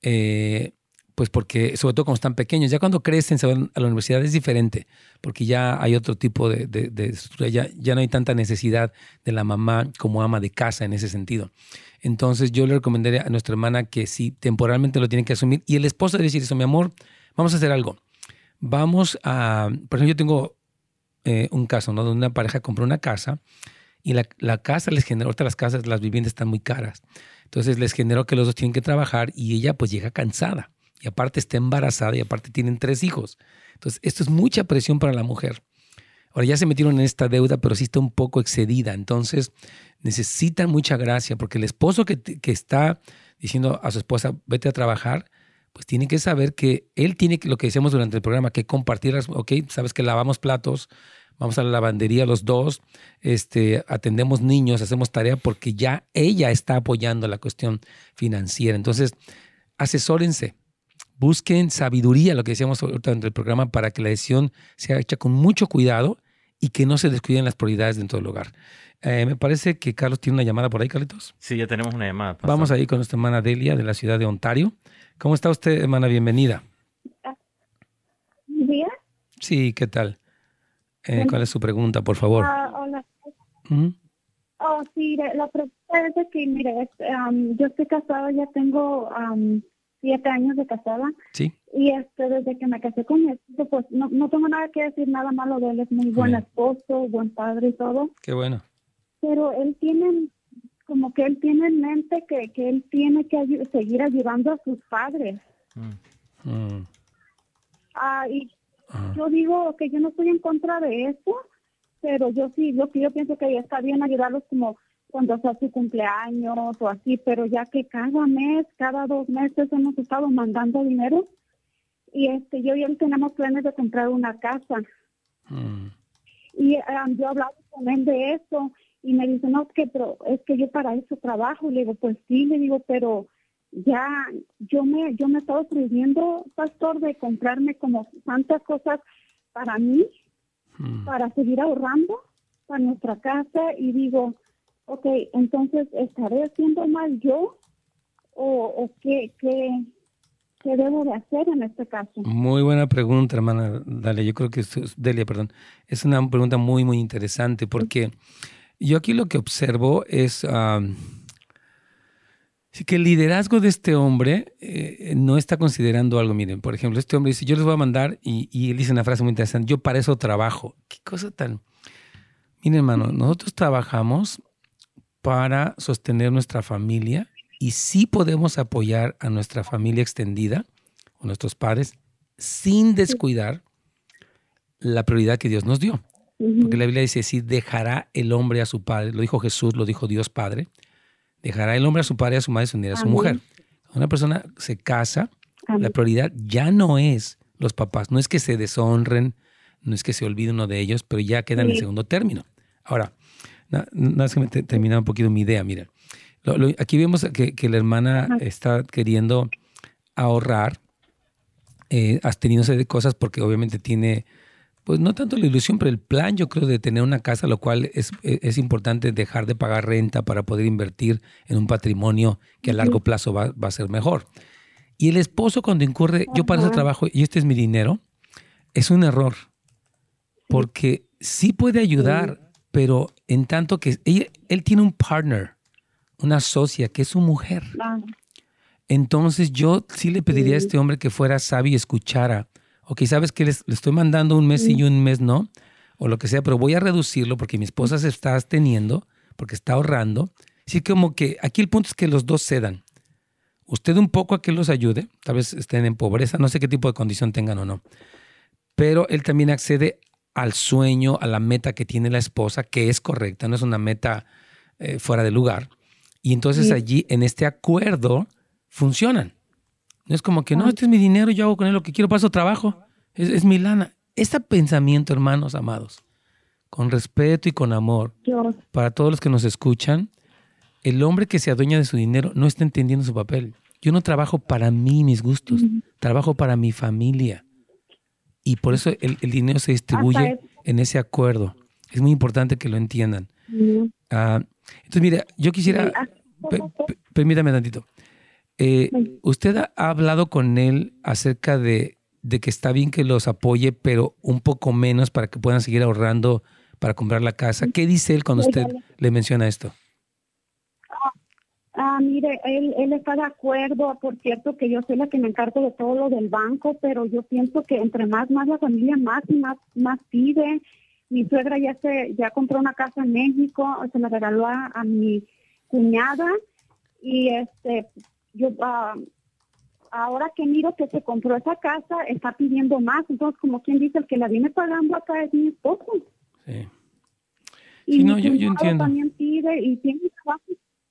eh, pues porque sobre todo cuando están pequeños, ya cuando crecen, se van a la universidad es diferente, porque ya hay otro tipo de, estructura, ya, ya no hay tanta necesidad de la mamá como ama de casa en ese sentido. Entonces yo le recomendaría a nuestra hermana que si temporalmente lo tiene que asumir y el esposo debe decir eso, mi amor, vamos a hacer algo vamos a, por ejemplo, yo tengo eh, un caso, ¿no? Donde una pareja compró una casa y la, la, casa les generó, ahorita las casas, las viviendas están muy caras. Entonces les generó que los dos tienen que trabajar y ella pues llega cansada. Y aparte está embarazada y aparte tienen tres hijos. Entonces esto es mucha presión para la mujer. Ahora ya se metieron en esta deuda, pero sí está un poco excedida. Entonces necesitan mucha gracia porque el esposo que, que está diciendo a su esposa, vete a trabajar, pues tiene que saber que él tiene lo que decíamos durante el programa, que compartir, ok, sabes que lavamos platos, vamos a la lavandería los dos, este, atendemos niños, hacemos tarea porque ya ella está apoyando la cuestión financiera. Entonces, asesórense, busquen sabiduría, lo que decíamos durante el programa, para que la decisión sea hecha con mucho cuidado y que no se descuiden las prioridades dentro del hogar. Eh, me parece que Carlos tiene una llamada por ahí, Carlitos. Sí, ya tenemos una llamada. Vamos ahí con nuestra hermana Delia de la ciudad de Ontario. ¿Cómo está usted, hermana? Bienvenida. ¿Día? Sí, ¿qué tal? Eh, ¿Cuál es su pregunta, por favor? Ah, hola. Oh, sí, la pregunta es que, mire, yo estoy casada, ya tengo siete años de casada. Sí. Y este, desde que me casé con mi esposo, pues no, no tengo nada que decir, nada malo de él. Es muy buen esposo, buen padre y todo. Qué bueno. Pero él tiene, como que él tiene en mente que, que él tiene que seguir ayudando a sus padres. Mm. Mm. Ah, y yo digo que yo no estoy en contra de eso, pero yo sí, yo, yo pienso que ya está bien ayudarlos como cuando sea su cumpleaños o así, pero ya que cada mes, cada dos meses hemos estado mandando dinero y este yo ya tenemos planes de comprar una casa. Mm. Y um, yo he hablado con él de eso y me dice, no, es que, pero es que yo para eso trabajo. Y le digo, pues sí, le digo, pero ya yo me yo me estaba prohibiendo, pastor, de comprarme como tantas cosas para mí, mm. para seguir ahorrando para nuestra casa y digo, ok, entonces, ¿estaré haciendo mal yo? ¿O, qué, qué, debo de hacer en este caso? Muy buena pregunta, hermana Dale. Yo creo que es, Delia, perdón. Es una pregunta muy, muy interesante porque yo aquí lo que observo es que el liderazgo de este hombre eh, no está considerando algo. Miren, por ejemplo, este hombre dice, yo les voy a mandar, y, y él dice una frase muy interesante, yo para eso trabajo. Qué cosa tan... Miren, hermano, nosotros trabajamos para sostener nuestra familia y sí podemos apoyar a nuestra familia extendida o nuestros padres sin descuidar la prioridad que Dios nos dio. Porque la Biblia dice, si dejará el hombre a su padre, lo dijo Jesús, lo dijo Dios Padre, dejará el hombre a su padre, a su madre, se unirá a su mujer. Una persona se casa, la prioridad ya no es los papás, no es que se deshonren, no es que se olvide uno de ellos, pero ya quedan en segundo término. Ahora, Nada más que me termina un poquito mi idea, mira. aquí vemos que, la hermana está queriendo ahorrar, eh, absteniéndose de cosas porque obviamente tiene, pues no tanto la ilusión, pero el plan yo creo de tener una casa, lo cual es, es importante dejar de pagar renta para poder invertir en un patrimonio que a largo plazo va, va a ser mejor. Y el esposo cuando incurre, yo para ese trabajo y este es mi dinero, es un error, porque sí puede ayudar pero en tanto que él tiene un partner, una socia, que es su mujer. Entonces yo sí le pediría a este hombre que fuera sabio y escuchara. Ok, sabes que le, estoy mandando un mes y un mes no, o lo que sea, pero voy a reducirlo porque mi esposa se está absteniendo, porque está ahorrando. Sí, como que aquí el punto es que los dos cedan. Usted un poco a que los ayude, tal vez estén en pobreza, no sé qué tipo de condición tengan o no, pero él también accede al sueño, a la meta que tiene la esposa, que es correcta, no es una meta eh, fuera de lugar. Y entonces allí, en este acuerdo, funcionan. No es como que, no, este es mi dinero, yo hago con él lo que quiero, paso trabajo, es, mi lana. Este pensamiento, hermanos amados, con respeto y con amor, para todos los que nos escuchan, el hombre que se adueña de su dinero no está entendiendo su papel. Yo no trabajo para mí, mis gustos, trabajo para mi familia. Y por eso el, dinero se distribuye en ese acuerdo. Es muy importante que lo entiendan. Ah, entonces, mira, yo quisiera, permítame tantito. Eh, ¿Usted ha hablado con él acerca de, de, que está bien que los apoye, pero un poco menos para que puedan seguir ahorrando para comprar la casa? ¿Qué dice él cuando usted le menciona esto? Ah, mire, él, él está de acuerdo, por cierto, que yo soy la que me encargo de todo lo del banco, pero yo pienso que entre más, más la familia, más y más, más pide. Mi suegra ya se, ya compró una casa en México, se la regaló a, mi cuñada y este, yo, ah, ahora que miro que se compró esa casa, está pidiendo más, entonces como quien dice, el que la viene pagando acá es mi esposo. Sí. Y no, yo, yo entiendo. también pide y tiene trabajo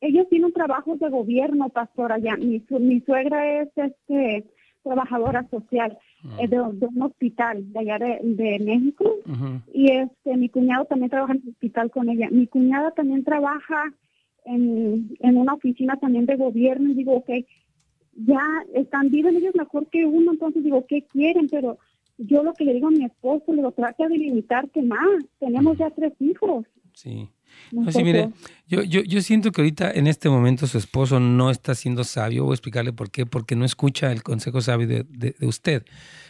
ellos tienen trabajos de gobierno, pastora. Ya mi, mi suegra es este trabajadora social ah. eh, de, un hospital de allá de, México y este mi cuñado también trabaja en el hospital con ella. Mi cuñada también trabaja en, en una oficina también de gobierno y digo, ok, ya están viven ellos mejor que uno, entonces digo, ¿qué quieren? Pero yo lo que le digo a mi esposo, le digo, trata de limitarte más. Tenemos ya tres hijos. Sí. sí, mire, yo, yo, yo siento que ahorita en este momento su esposo no está siendo sabio. Voy a explicarle por qué. Porque no escucha el consejo sabio de, de, de usted.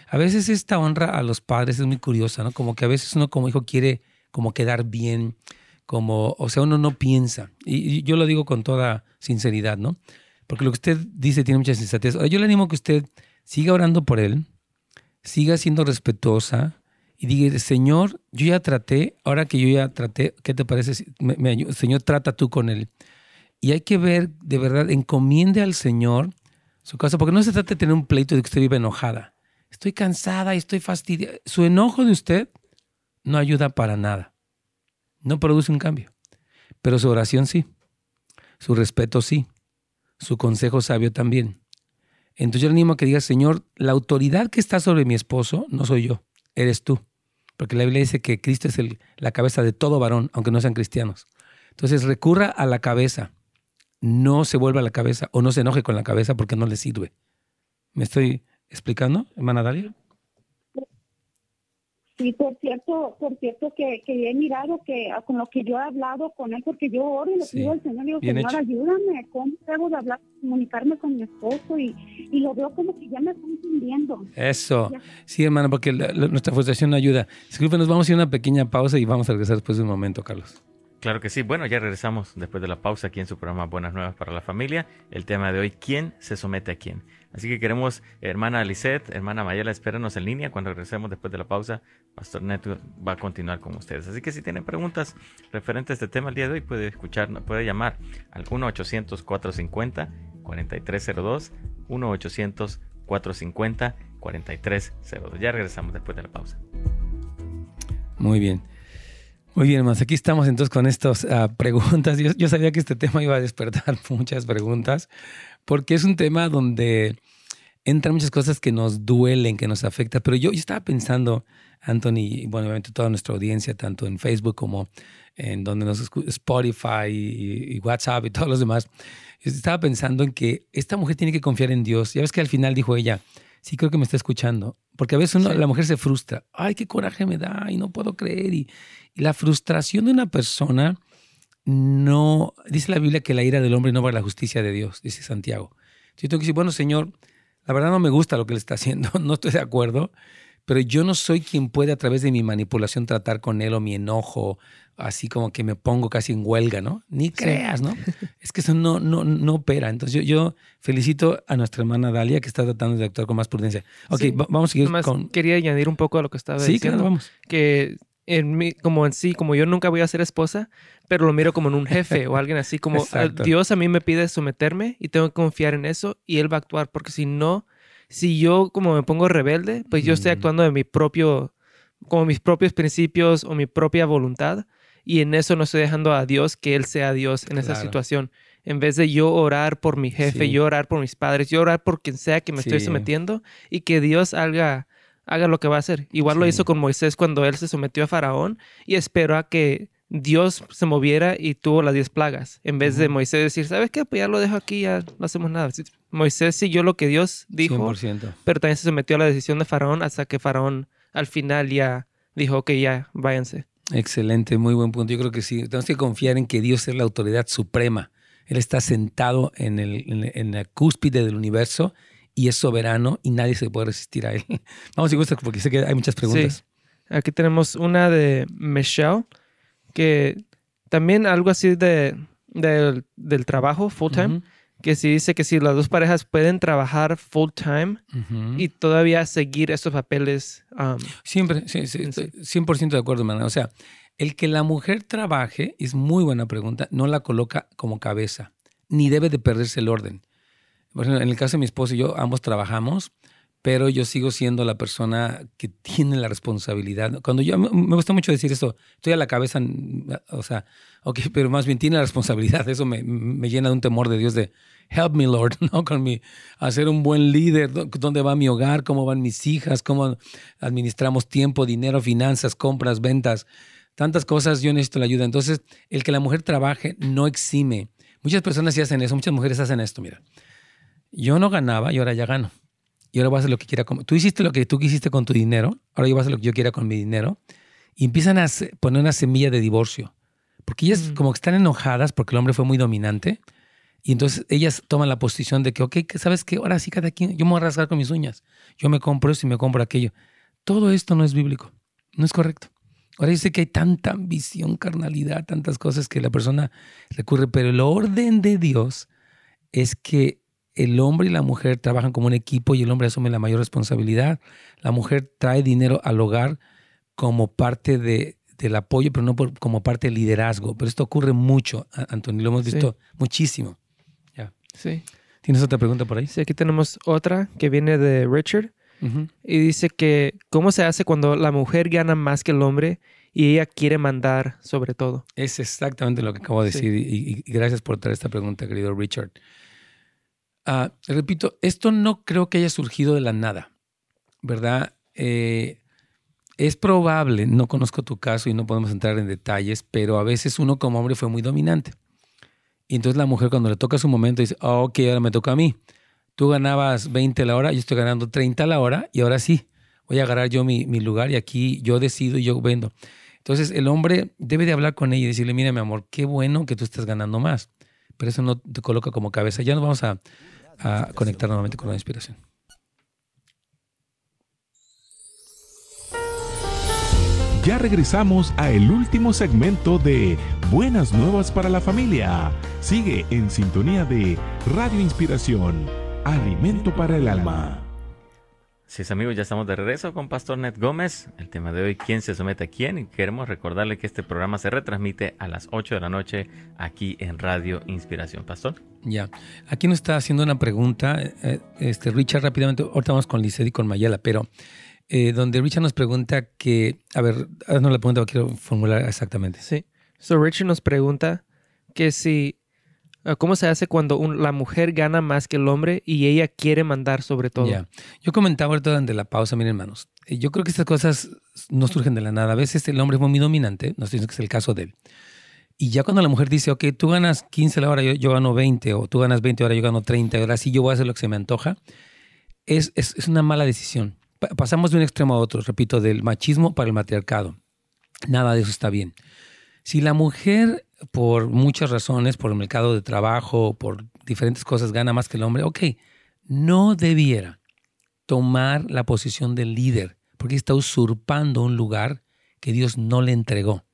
A veces esta honra a los padres es muy curiosa, ¿no? Como que a veces uno como hijo quiere como quedar bien, como, o sea, uno no piensa. Y, yo lo digo con toda sinceridad, ¿no? Porque lo que usted dice tiene mucha sensatez. Yo le animo a que usted siga orando por él, siga siendo respetuosa y diga, Señor, yo ya traté, ahora que yo ya traté, ¿qué te parece? Señor, trata tú con él. Y hay que ver, de verdad, encomiende al Señor su casa, porque no se trata de tener un pleito de que usted vive enojada. Estoy cansada estoy fastidiada. Su enojo de usted no ayuda para nada. No produce un cambio. Pero su oración sí. Su respeto sí. Su consejo sabio también. Entonces yo animo a que diga, Señor, la autoridad que está sobre mi esposo no soy yo, eres tú. Porque la Biblia dice que Cristo es la cabeza de todo varón, aunque no sean cristianos. Entonces recurra a la cabeza. No se vuelva a la cabeza o no se enoje con la cabeza porque no le sirve. ¿Me estoy explicando, hermana Dalia? Sí, por cierto, por cierto que, que, he mirado que ah, con lo que yo he hablado con él, porque yo oro y le pido al Señor, digo, Señor, ayúdame, ¿cómo debo de hablar, comunicarme con mi esposo? Y, y lo veo como que ya me están entendiendo. Eso, sí, hermano, porque nuestra frustración no ayuda. Disculpe, nos vamos a ir a una pequeña pausa y vamos a regresar después de un momento, Carlos. Claro que sí. Bueno, ya regresamos después de la pausa aquí en su programa Buenas Nuevas para la Familia. El tema de hoy, ¿quién se somete a quién? Así que queremos, hermana Lisette, hermana Mayela, espérenos en línea. Cuando regresemos después de la pausa, Pastor Neto va a continuar con ustedes. Así que si tienen preguntas referentes a este tema el día de hoy, puede escuchar, puede llamar al 1-800-450-4302, 1-800-450-4302. Ya regresamos después de la pausa. Muy bien. Muy bien, hermanos. Aquí estamos entonces con estas ah, preguntas. Yo, sabía que este tema iba a despertar (laughs) muchas preguntas, porque es un tema donde entran muchas cosas que nos duelen, que nos afectan. Pero yo, estaba pensando, Anthony, y bueno, obviamente toda nuestra audiencia, tanto en Facebook como en donde nos Spotify y, WhatsApp y todos los demás, estaba pensando en que esta mujer tiene que confiar en Dios. Ya ves que al final dijo ella, sí creo que me está escuchando. Porque a veces la mujer se frustra. Ay, qué coraje me da y no puedo creer. y la frustración de una persona no, dice la Biblia que la ira del hombre no va a la justicia de Dios, dice Santiago. Yo tengo que decir, bueno, Señor, la verdad no me gusta lo que él está haciendo, (laughs) no estoy de acuerdo, pero yo no soy quien puede a través de mi manipulación tratar con él o mi enojo, así como que me pongo casi en huelga, ¿no? Ni creas, ¿no? (laughs) es que eso no, no, no opera. Entonces yo, felicito a nuestra hermana Dalia que está tratando de actuar con más prudencia. Ok, vamos a seguir con... Quería añadir un poco a lo que estaba diciendo. Sí, claro, vamos. Que en mí, como en sí, como yo nunca voy a ser esposa, pero lo miro como en un jefe o alguien así, como ah, (laughs) Dios a mí me pide someterme y tengo que confiar en eso y Él va a actuar, porque si no, si yo como me pongo rebelde, pues yo estoy actuando de mi propio, como mis propios principios o mi propia voluntad y en eso no estoy dejando a Dios que Él sea Dios en esa situación. En vez de yo orar por mi jefe, yo orar por mis padres, yo orar por quien sea que me estoy sometiendo y que Dios haga haga lo que va a hacer. Igual lo hizo con Moisés cuando él se sometió a Faraón y esperó a que Dios se moviera y tuvo las diez plagas. En vez de Moisés decir, ¿sabes qué? Pues ya lo dejo aquí, ya no hacemos nada. Moisés siguió lo que Dios dijo, pero también se sometió a la decisión de Faraón hasta que Faraón al final ya dijo, ok, ya, váyanse. Excelente, muy buen punto. Yo creo que sí, tenemos que confiar en que Dios es la autoridad suprema. Él está sentado en, el, en la cúspide del universo y es soberano y nadie se puede resistir a él. (laughs) Vamos si gusta, porque sé que hay muchas preguntas. Aquí tenemos una de Michelle, que también algo así de, del trabajo full time, que sí dice que si las dos parejas pueden trabajar full time y todavía seguir estos papeles. Um, Siempre, sí, sí, 100% de acuerdo, hermana. O sea, el que la mujer trabaje es muy buena pregunta, no la coloca como cabeza, ni debe de perderse el orden. Bueno, en el caso de mi esposo y yo, ambos trabajamos, pero yo sigo siendo la persona que tiene la responsabilidad. Cuando yo, me gusta mucho decir esto, estoy a la cabeza, o sea, ok, pero más bien tiene la responsabilidad. Eso me, me llena de un temor de Dios de, help me Lord, (laughs) ¿no? Con mi, hacer un buen líder, dónde va mi hogar, cómo van mis hijas, cómo administramos tiempo, dinero, finanzas, compras, ventas, tantas cosas, yo necesito la ayuda. Entonces, el que la mujer trabaje no exime. Muchas personas sí hacen eso, muchas mujeres hacen esto, mira yo no ganaba y ahora ya gano. Y ahora voy a hacer lo que quiera con... Tú hiciste lo que tú quisiste con tu dinero, ahora yo voy a hacer lo que yo quiera con mi dinero. Y empiezan a poner una semilla de divorcio. Porque ellas como que están enojadas porque el hombre fue muy dominante. Y entonces ellas toman la posición de que, ok, ¿sabes qué? Ahora sí, cada quien, yo me voy a rasgar con mis uñas. Yo me compro esto y me compro aquello. Todo esto no es bíblico. No es correcto. Ahora dice que hay tanta ambición, carnalidad, tantas cosas que la persona recurre, pero el orden de Dios es que el hombre y la mujer trabajan como un equipo y el hombre asume la mayor responsabilidad. La mujer trae dinero al hogar como parte de, del apoyo, pero no como parte del liderazgo. Pero esto ocurre mucho, Antonio, lo hemos visto muchísimo. Ya. Sí. ¿Tienes otra pregunta por ahí? Sí, aquí tenemos otra que viene de Richard. Y dice que, ¿cómo se hace cuando la mujer gana más que el hombre y ella quiere mandar sobre todo? Es exactamente lo que acabo de decir y, gracias por traer esta pregunta, querido Richard. Ah, repito, esto no creo que haya surgido de la nada, ¿verdad? Eh, es probable, no conozco tu caso y no podemos entrar en detalles, pero a veces uno como hombre fue muy dominante. Y entonces la mujer cuando le toca su momento dice, oh, ok, ahora me toca a mí tú ganabas 20 la hora, yo estoy ganando 30 la hora y ahora sí, voy a agarrar yo mi, lugar y aquí yo decido y yo vendo. Entonces el hombre debe de hablar con ella y decirle, mira mi amor, qué bueno que tú estás ganando más, pero eso no te coloca como cabeza. Ya nos vamos a, a conectar nuevamente con la inspiración. Ya regresamos a el último segmento de Buenas Nuevas para la Familia. Sigue en sintonía de Radio Inspiración Alimento para el alma. Sí, amigos, ya estamos de regreso con Pastor Ned Gómez. El tema de hoy, ¿quién se somete a quién? Y queremos recordarle que este programa se retransmite a las 8 de la noche aquí en Radio Inspiración. Pastor. Ya, aquí nos está haciendo una pregunta, eh, este Richard, rápidamente, ahorita vamos con Lisset y con Mayela, pero eh, donde Richard nos pregunta que, a ver, no la pregunta, quiero formular exactamente. Sí, so Richard nos pregunta que si ¿Cómo se hace cuando la mujer gana más que el hombre y ella quiere mandar sobre todo? Yo comentaba ahorita durante la pausa, miren hermanos, eh, yo creo que estas cosas no surgen de la nada. A veces el hombre es muy dominante, no estoy diciendo que es el caso de él. Y ya cuando la mujer dice, ok, tú ganas 15 la hora, yo, gano 20, o tú ganas 20 ahora, yo gano 30, ahora sí yo voy a hacer lo que se me antoja, es, es, es una mala decisión. pasamos de un extremo a otro, repito, del machismo para el matriarcado. Nada de eso está bien. Si la mujer por muchas razones, por el mercado de trabajo, por diferentes cosas, gana más que el hombre, ok, no debiera tomar la posición del líder, porque está usurpando un lugar que Dios no le entregó.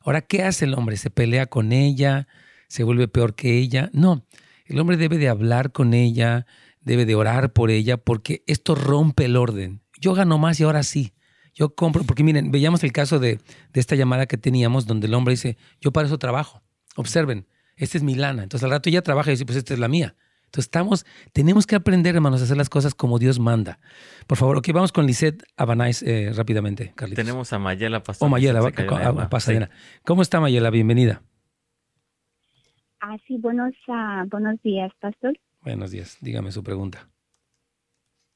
Ahora, ¿qué hace el hombre? ¿Se pelea con ella? ¿Se vuelve peor que ella? No, el hombre debe de hablar con ella, debe de orar por ella, porque esto rompe el orden. Yo gano más y ahora sí. Yo compro, porque miren, veíamos el caso de, esta llamada que teníamos donde el hombre dice, yo para eso trabajo. Observen, esta es mi lana. Entonces al rato ella trabaja y dice, pues esta es la mía. Entonces estamos, tenemos que aprender, hermanos, a hacer las cosas como Dios manda. Por favor, ok, vamos con Lisette Abanáis eh, rápidamente, Carlitos. Tenemos a Mayela Pastor. Oh, Mayela, Pasadena. ¿Cómo está Mayela? Bienvenida. Ah, sí, buenos, ah, buenos días, Pastor. Buenos días, dígame su pregunta.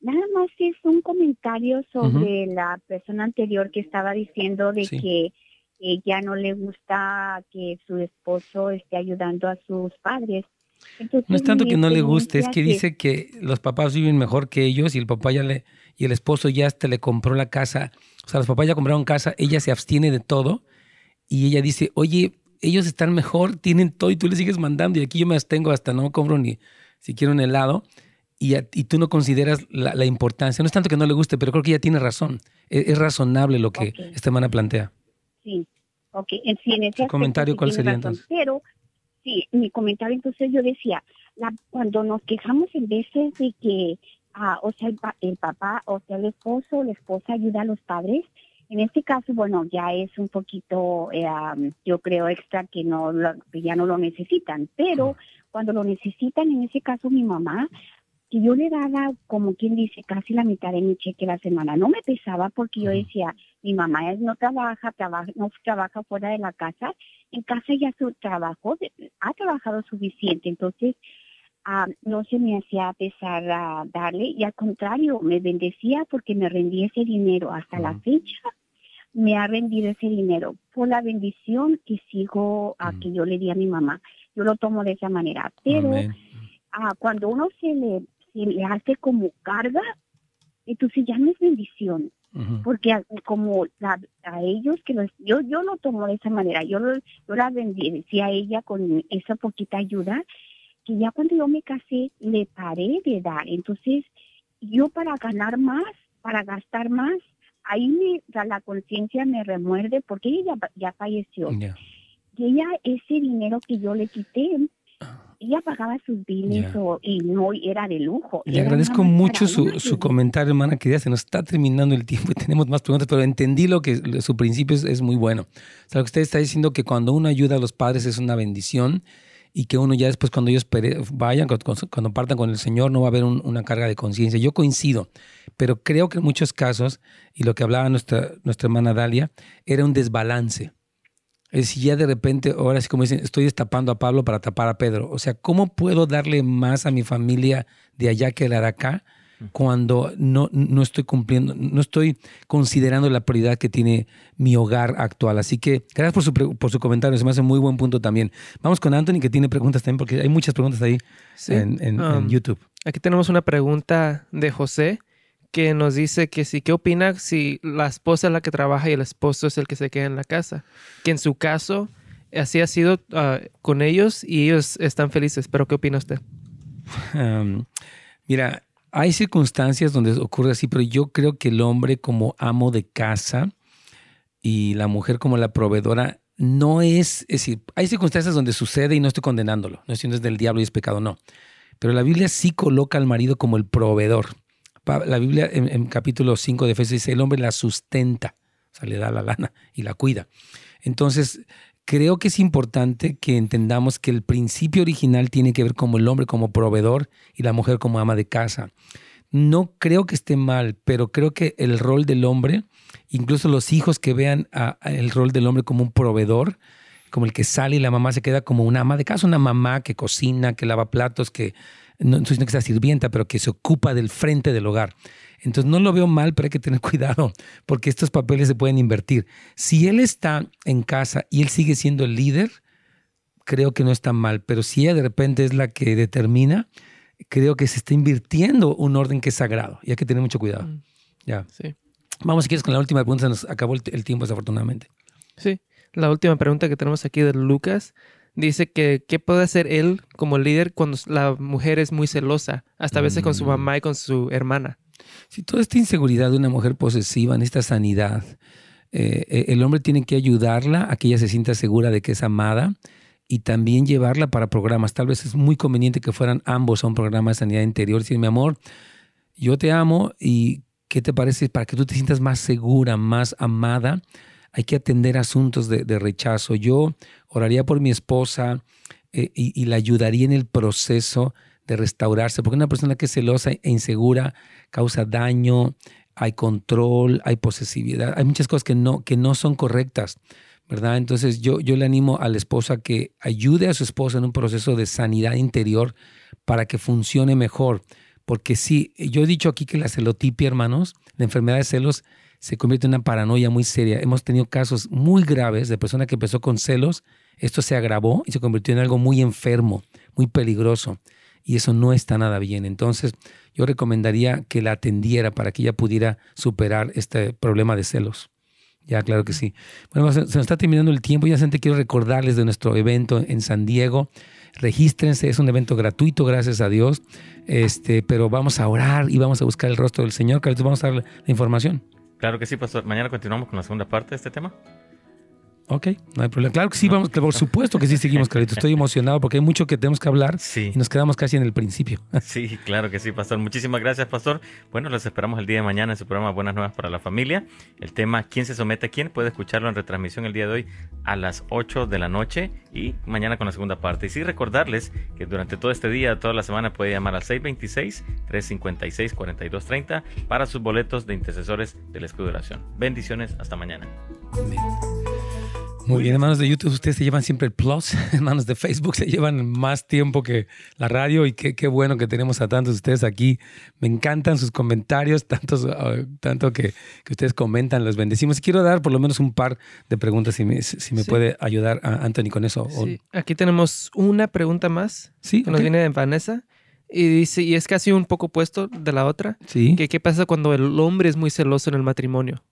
Nada más es un comentario sobre la persona anterior que estaba diciendo de que ella no le gusta que su esposo esté ayudando a sus padres. no es tanto que no le guste, es que, dice que los papás viven mejor que ellos y el papá ya le y el esposo ya hasta le compró la casa. O sea, los papás ya compraron casa, ella se abstiene de todo y ella dice, oye, ellos están mejor, tienen todo y tú le sigues mandando y aquí yo me abstengo hasta no compro ni siquiera un helado y, tú no consideras la, importancia. No es tanto que no le guste, pero creo que ella tiene razón. E, es, razonable lo que esta hermana plantea. Sí, ok. Sí, en ese comentario cuál sería entonces? Pero, sí, mi comentario entonces yo decía, la, cuando nos quejamos en veces de que, ah, o sea, el, papá, o sea, el esposo o la esposa ayuda a los padres, en este caso, bueno, ya es un poquito, eh, yo creo, extra que no que ya no lo necesitan, pero cuando lo necesitan, en ese caso mi mamá, que yo le daba, como quien dice, casi la mitad de mi cheque la semana. No me pesaba porque yo decía, mi mamá no trabaja, trabaja, no trabaja fuera de la casa, en casa ya su trabajo, ha trabajado suficiente, entonces ah, no se me hacía pesar a darle y al contrario, me bendecía porque me rendía ese dinero hasta la fecha. Me ha rendido ese dinero por la bendición que sigo a que yo le di a mi mamá. Yo lo tomo de esa manera, pero ah, cuando uno se le se le hace como carga, entonces ya no es bendición. Porque como a ellos, que los, yo yo lo tomo de esa manera, yo, yo la bendecía a ella con esa poquita ayuda, que ya cuando yo me casé le paré de dar. Entonces, yo para ganar más, para gastar más, ahí me, la conciencia me remuerde porque ella ya, falleció. Y ella, ese dinero que yo le quité, ella pagaba sus bienes y no era de lujo. Le agradezco mucho su, su, comentario, hermana querida. Se nos está terminando el tiempo y (laughs) tenemos más preguntas, pero entendí lo que su principio es, muy bueno. O sea, lo que usted está diciendo que cuando uno ayuda a los padres es una bendición y que uno ya después cuando ellos vayan, cuando, partan con el Señor, no va a haber una carga de conciencia. Yo coincido, pero creo que en muchos casos, y lo que hablaba nuestra, nuestra hermana Dalia, era un desbalance. Es ya de repente, ahora sí como dicen, estoy destapando a Pablo para tapar a Pedro. O sea, ¿cómo puedo darle más a mi familia de allá que la de acá? cuando no, no estoy cumpliendo, no estoy considerando la prioridad que tiene mi hogar actual. Así que gracias por su, por su comentario, se me hace muy buen punto también. Vamos con Anthony que tiene preguntas también, porque hay muchas preguntas ahí en, um, YouTube. Aquí tenemos una pregunta de José que nos dice que sí, ¿qué opina si la esposa es la que trabaja y el esposo es el que se queda en la casa? Que en su caso así ha sido uh, con ellos y ellos están felices, pero ¿qué opina usted? Um, mira, hay circunstancias donde ocurre así, pero yo creo que el hombre como amo de casa y la mujer como la proveedora no es, es decir, hay circunstancias donde sucede y no estoy condenándolo, no es es del diablo y es pecado, no. Pero la Biblia sí coloca al marido como el proveedor. La Biblia en, capítulo 5 de Efesios dice, el hombre la sustenta, o sea, le da la lana y la cuida. Entonces, creo que es importante que entendamos que el principio original tiene que ver como el hombre como proveedor y la mujer como ama de casa. No creo que esté mal, pero creo que el rol del hombre, incluso los hijos que vean el rol del hombre como un proveedor, como el que sale y la mamá se queda como una ama de casa, una mamá que cocina, que lava platos, que no, no que sea sirvienta, pero que se ocupa del frente del hogar. Entonces no lo veo mal, pero hay que tener (laughs) cuidado porque estos papeles se pueden invertir. Si él está en casa y él sigue siendo el líder, creo que no está mal, pero si ella de repente es la que determina, creo que se está invirtiendo un orden que es sagrado y hay que tener mucho cuidado. Mm. Ya. Sí. Vamos, si quieres, con la última pregunta. Nos acabó el, tiempo, desafortunadamente. Sí. La última pregunta que tenemos aquí de Lucas dice que qué puede hacer él como líder cuando la mujer es muy celosa, hasta a veces con su mm. mamá y con su hermana. Si toda esta inseguridad de una mujer posesiva, en esta sanidad, eh, eh, el hombre tiene que ayudarla a que ella se sienta segura de que es amada y también llevarla para programas. Tal vez es muy conveniente que fueran ambos a un programa de sanidad interior. Decir, mi amor, yo te amo y ¿qué te parece? Para que tú te sientas más segura, más amada, hay que atender asuntos de, rechazo. Yo oraría por mi esposa eh, y, la ayudaría en el proceso de restaurarse, porque una persona que es celosa e insegura causa daño, hay control, hay posesividad, hay muchas cosas que no, que no son correctas, ¿verdad? Entonces yo, yo le animo a la esposa que ayude a su esposa en un proceso de sanidad interior para que funcione mejor. Porque sí, yo he dicho aquí que la celotipia, hermanos, la enfermedad de celos, se convierte en una paranoia muy seria. Hemos tenido casos muy graves de persona que empezó con celos, esto se agravó y se convirtió en algo muy enfermo, muy peligroso y eso no está nada bien. Entonces, yo recomendaría que la atendiera para que ella pudiera superar este problema de celos. Ya, claro que sí. Bueno, se, nos está terminando el tiempo. Ya gente quiero recordarles de nuestro evento en San Diego. Regístrense, es un evento gratuito, gracias a Dios. Este, pero vamos a orar y vamos a buscar el rostro del Señor. Carlitos, vamos a dar la información. Claro que sí, pastor. Mañana continuamos con la segunda parte de este tema. Ok, no hay problema. Claro que sí, vamos, por supuesto que sí seguimos, (laughs) Carlitos. Estoy emocionado porque hay mucho que tenemos que hablar y nos quedamos casi en el principio. (laughs) Sí, claro que sí, Pastor. Muchísimas gracias, Pastor. Bueno, los esperamos el día de mañana en su programa Buenas Nuevas para la Familia. El tema ¿Quién se somete a quién? Puede escucharlo en retransmisión el día de hoy a las 8 de la noche y mañana con la segunda parte. Y sí, recordarles que durante todo este día, toda la semana, puede llamar al 626-356-4230 para sus boletos de intercesores del escudo de oración. Bendiciones, hasta mañana. Muy bien, hermanos de YouTube, ustedes se llevan siempre el plus. (laughs) Hermanos de Facebook se llevan más tiempo que la radio y qué, qué bueno que tenemos a tantos de ustedes aquí. Me encantan sus comentarios, (laughs) tantos, ah, tanto que, que, ustedes comentan, los bendecimos. Quiero dar por lo menos un par de preguntas, si me, si me puede ayudar a Anthony con eso. Sí. Aquí tenemos una pregunta más. Sí. Que nos viene de Vanessa. Y dice, y es casi un poco opuesto de la otra. Sí. Que qué pasa cuando el hombre es muy celoso en el matrimonio.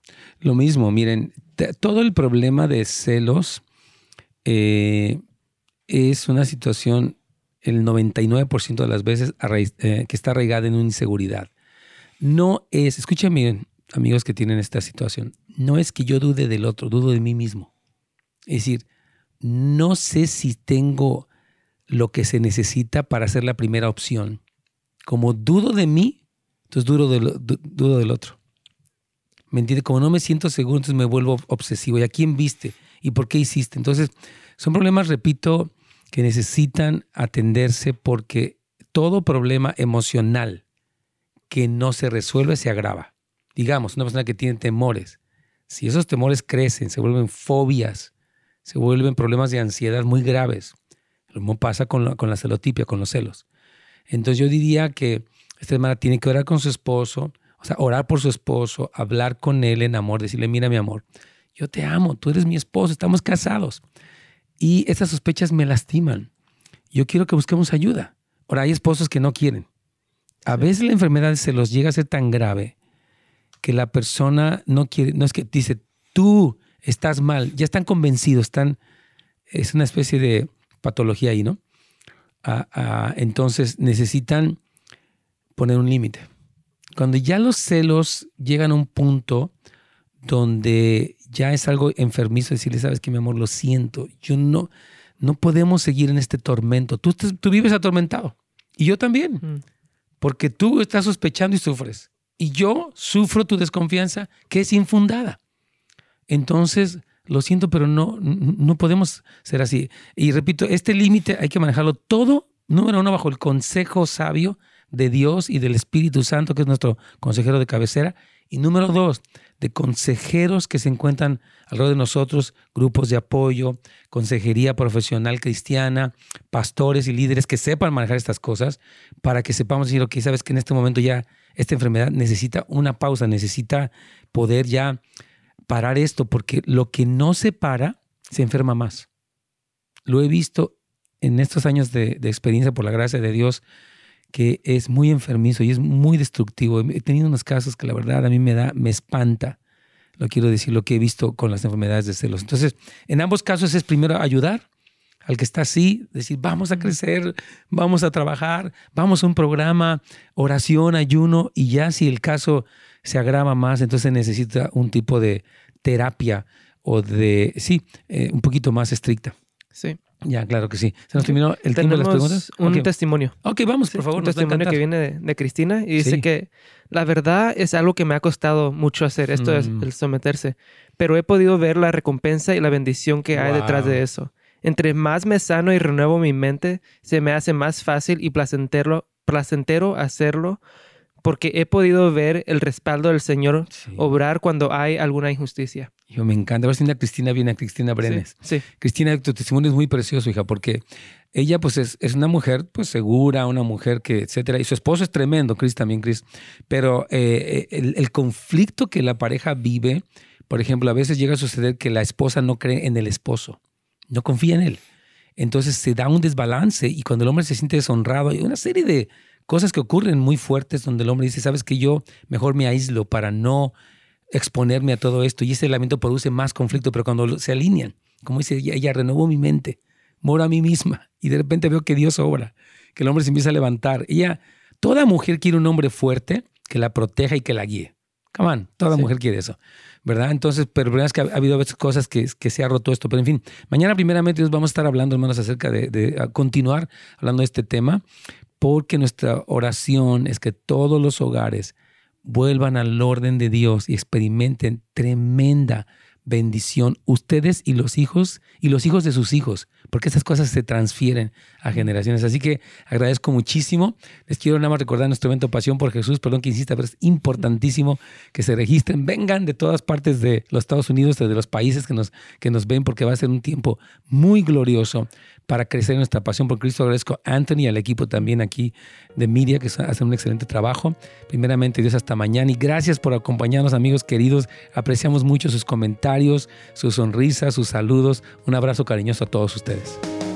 Lo mismo, miren, todo el problema de celos eh, es una situación, el 99% de las veces, eh, que está arraigada en una inseguridad. No es, escúchame, amigos que tienen esta situación, no es que yo dude del otro, dudo de mí mismo. Es decir, no sé si tengo lo que se necesita para ser la primera opción. Como dudo de mí, entonces dudo del, dudo del otro. ¿Me entiendes? Como no me siento seguro, entonces me vuelvo obsesivo. ¿Y a quién viste? ¿Y por qué hiciste? Entonces, son problemas, repito, que necesitan atenderse porque todo problema emocional que no se resuelve se agrava. Digamos, una persona que tiene temores, si esos temores crecen, se vuelven fobias, se vuelven problemas de ansiedad muy graves, lo mismo pasa con la, con la celotipia, con los celos. Entonces yo diría que esta hermana tiene que orar con su esposo, o sea, orar por su esposo, hablar con él en amor, decirle, mira mi amor, yo te amo, tú eres mi esposo, estamos casados. Y esas sospechas me lastiman. Yo quiero que busquemos ayuda. Ahora, hay esposos que no quieren. A veces la enfermedad se los llega a ser tan grave que la persona no quiere, no es que dice, tú estás mal, ya están convencidos, están, es una especie de patología ahí, ¿no? Ah, ah, entonces necesitan poner un límite. Cuando ya los celos llegan a un punto donde ya es algo enfermizo decirle, sabes que mi amor, lo siento, yo no, no podemos seguir en este tormento. Tú, tú vives atormentado y yo también, mm. porque tú estás sospechando y sufres. Y yo sufro tu desconfianza que es infundada. Entonces, lo siento, pero no, no podemos ser así. Y repito, este límite hay que manejarlo todo, número uno, bajo el consejo sabio de Dios y del Espíritu Santo, que es nuestro consejero de cabecera. Y número dos, de consejeros que se encuentran alrededor de nosotros, grupos de apoyo, consejería profesional cristiana, pastores y líderes que sepan manejar estas cosas para que sepamos decir, ok, sabes que en este momento ya esta enfermedad necesita una pausa, necesita poder ya parar esto, porque lo que no se para se enferma más. Lo he visto en estos años de, experiencia por la gracia de Dios, que es muy enfermizo y es muy destructivo. He tenido unos casos que la verdad a mí me da, me espanta, lo quiero decir, lo que he visto con las enfermedades de celos. Entonces, en ambos casos es primero ayudar al que está así, decir, vamos a crecer, vamos a trabajar, vamos a un programa, oración, ayuno, y ya si el caso se agrava más, entonces necesita un tipo de terapia o de, sí, eh, un poquito más estricta. Sí. Ya, claro que sí. Se nos terminó el tiempo de las preguntas. Un testimonio. Ok, vamos, por favor. Un testimonio que viene de, Cristina y dice que la verdad es algo que me ha costado mucho hacer. Esto es mm. el someterse. Pero he podido ver la recompensa y la bendición que hay detrás de eso. Entre más me sano y renuevo mi mente, se me hace más fácil y placentero, placentero hacerlo porque he podido ver el respaldo del Señor obrar cuando hay alguna injusticia. Yo me encanta. A Cristina viene a Cristina Brenes. Sí, Cristina, tu testimonio es muy precioso, hija, porque ella pues es, una mujer pues segura, una mujer que, etcétera. Y su esposo es tremendo, Cris también, Cris. Pero eh, el, el conflicto que la pareja vive, por ejemplo, a veces llega a suceder que la esposa no cree en el esposo, no confía en él. Entonces se da un desbalance y cuando el hombre se siente deshonrado, hay una serie de cosas que ocurren muy fuertes donde el hombre dice, sabes que yo mejor me aíslo para no exponerme a todo esto y ese lamento produce más conflicto, pero cuando se alinean, como dice ella, ella renovó mi mente, moro a mí misma y de repente veo que Dios obra, que el hombre se empieza a levantar. Ella, toda mujer quiere un hombre fuerte que la proteja y que la guíe. Come on, toda mujer quiere eso, ¿verdad? Entonces, pero verdad es que ha, habido veces cosas que, que, se ha roto esto. Pero en fin, mañana primeramente vamos a estar hablando, hermanos, acerca de, de continuar hablando de este tema porque nuestra oración es que todos los hogares vuelvan al orden de Dios y experimenten tremenda bendición ustedes y los hijos y los hijos de sus hijos, porque estas cosas se transfieren a generaciones. Así que agradezco muchísimo. Les quiero nada más recordar nuestro evento Pasión por Jesús, perdón que insista, pero es importantísimo que se registren, vengan de todas partes de los Estados Unidos, de los países que nos, que nos ven, porque va a ser un tiempo muy glorioso para crecer en nuestra pasión por Cristo. Agradezco a Anthony y al equipo también aquí de Media que hacen un excelente trabajo. Primeramente, Dios, hasta mañana y gracias por acompañarnos, amigos queridos. Apreciamos mucho sus comentarios, sus sonrisas, sus saludos. Un abrazo cariñoso a todos ustedes. Gracias.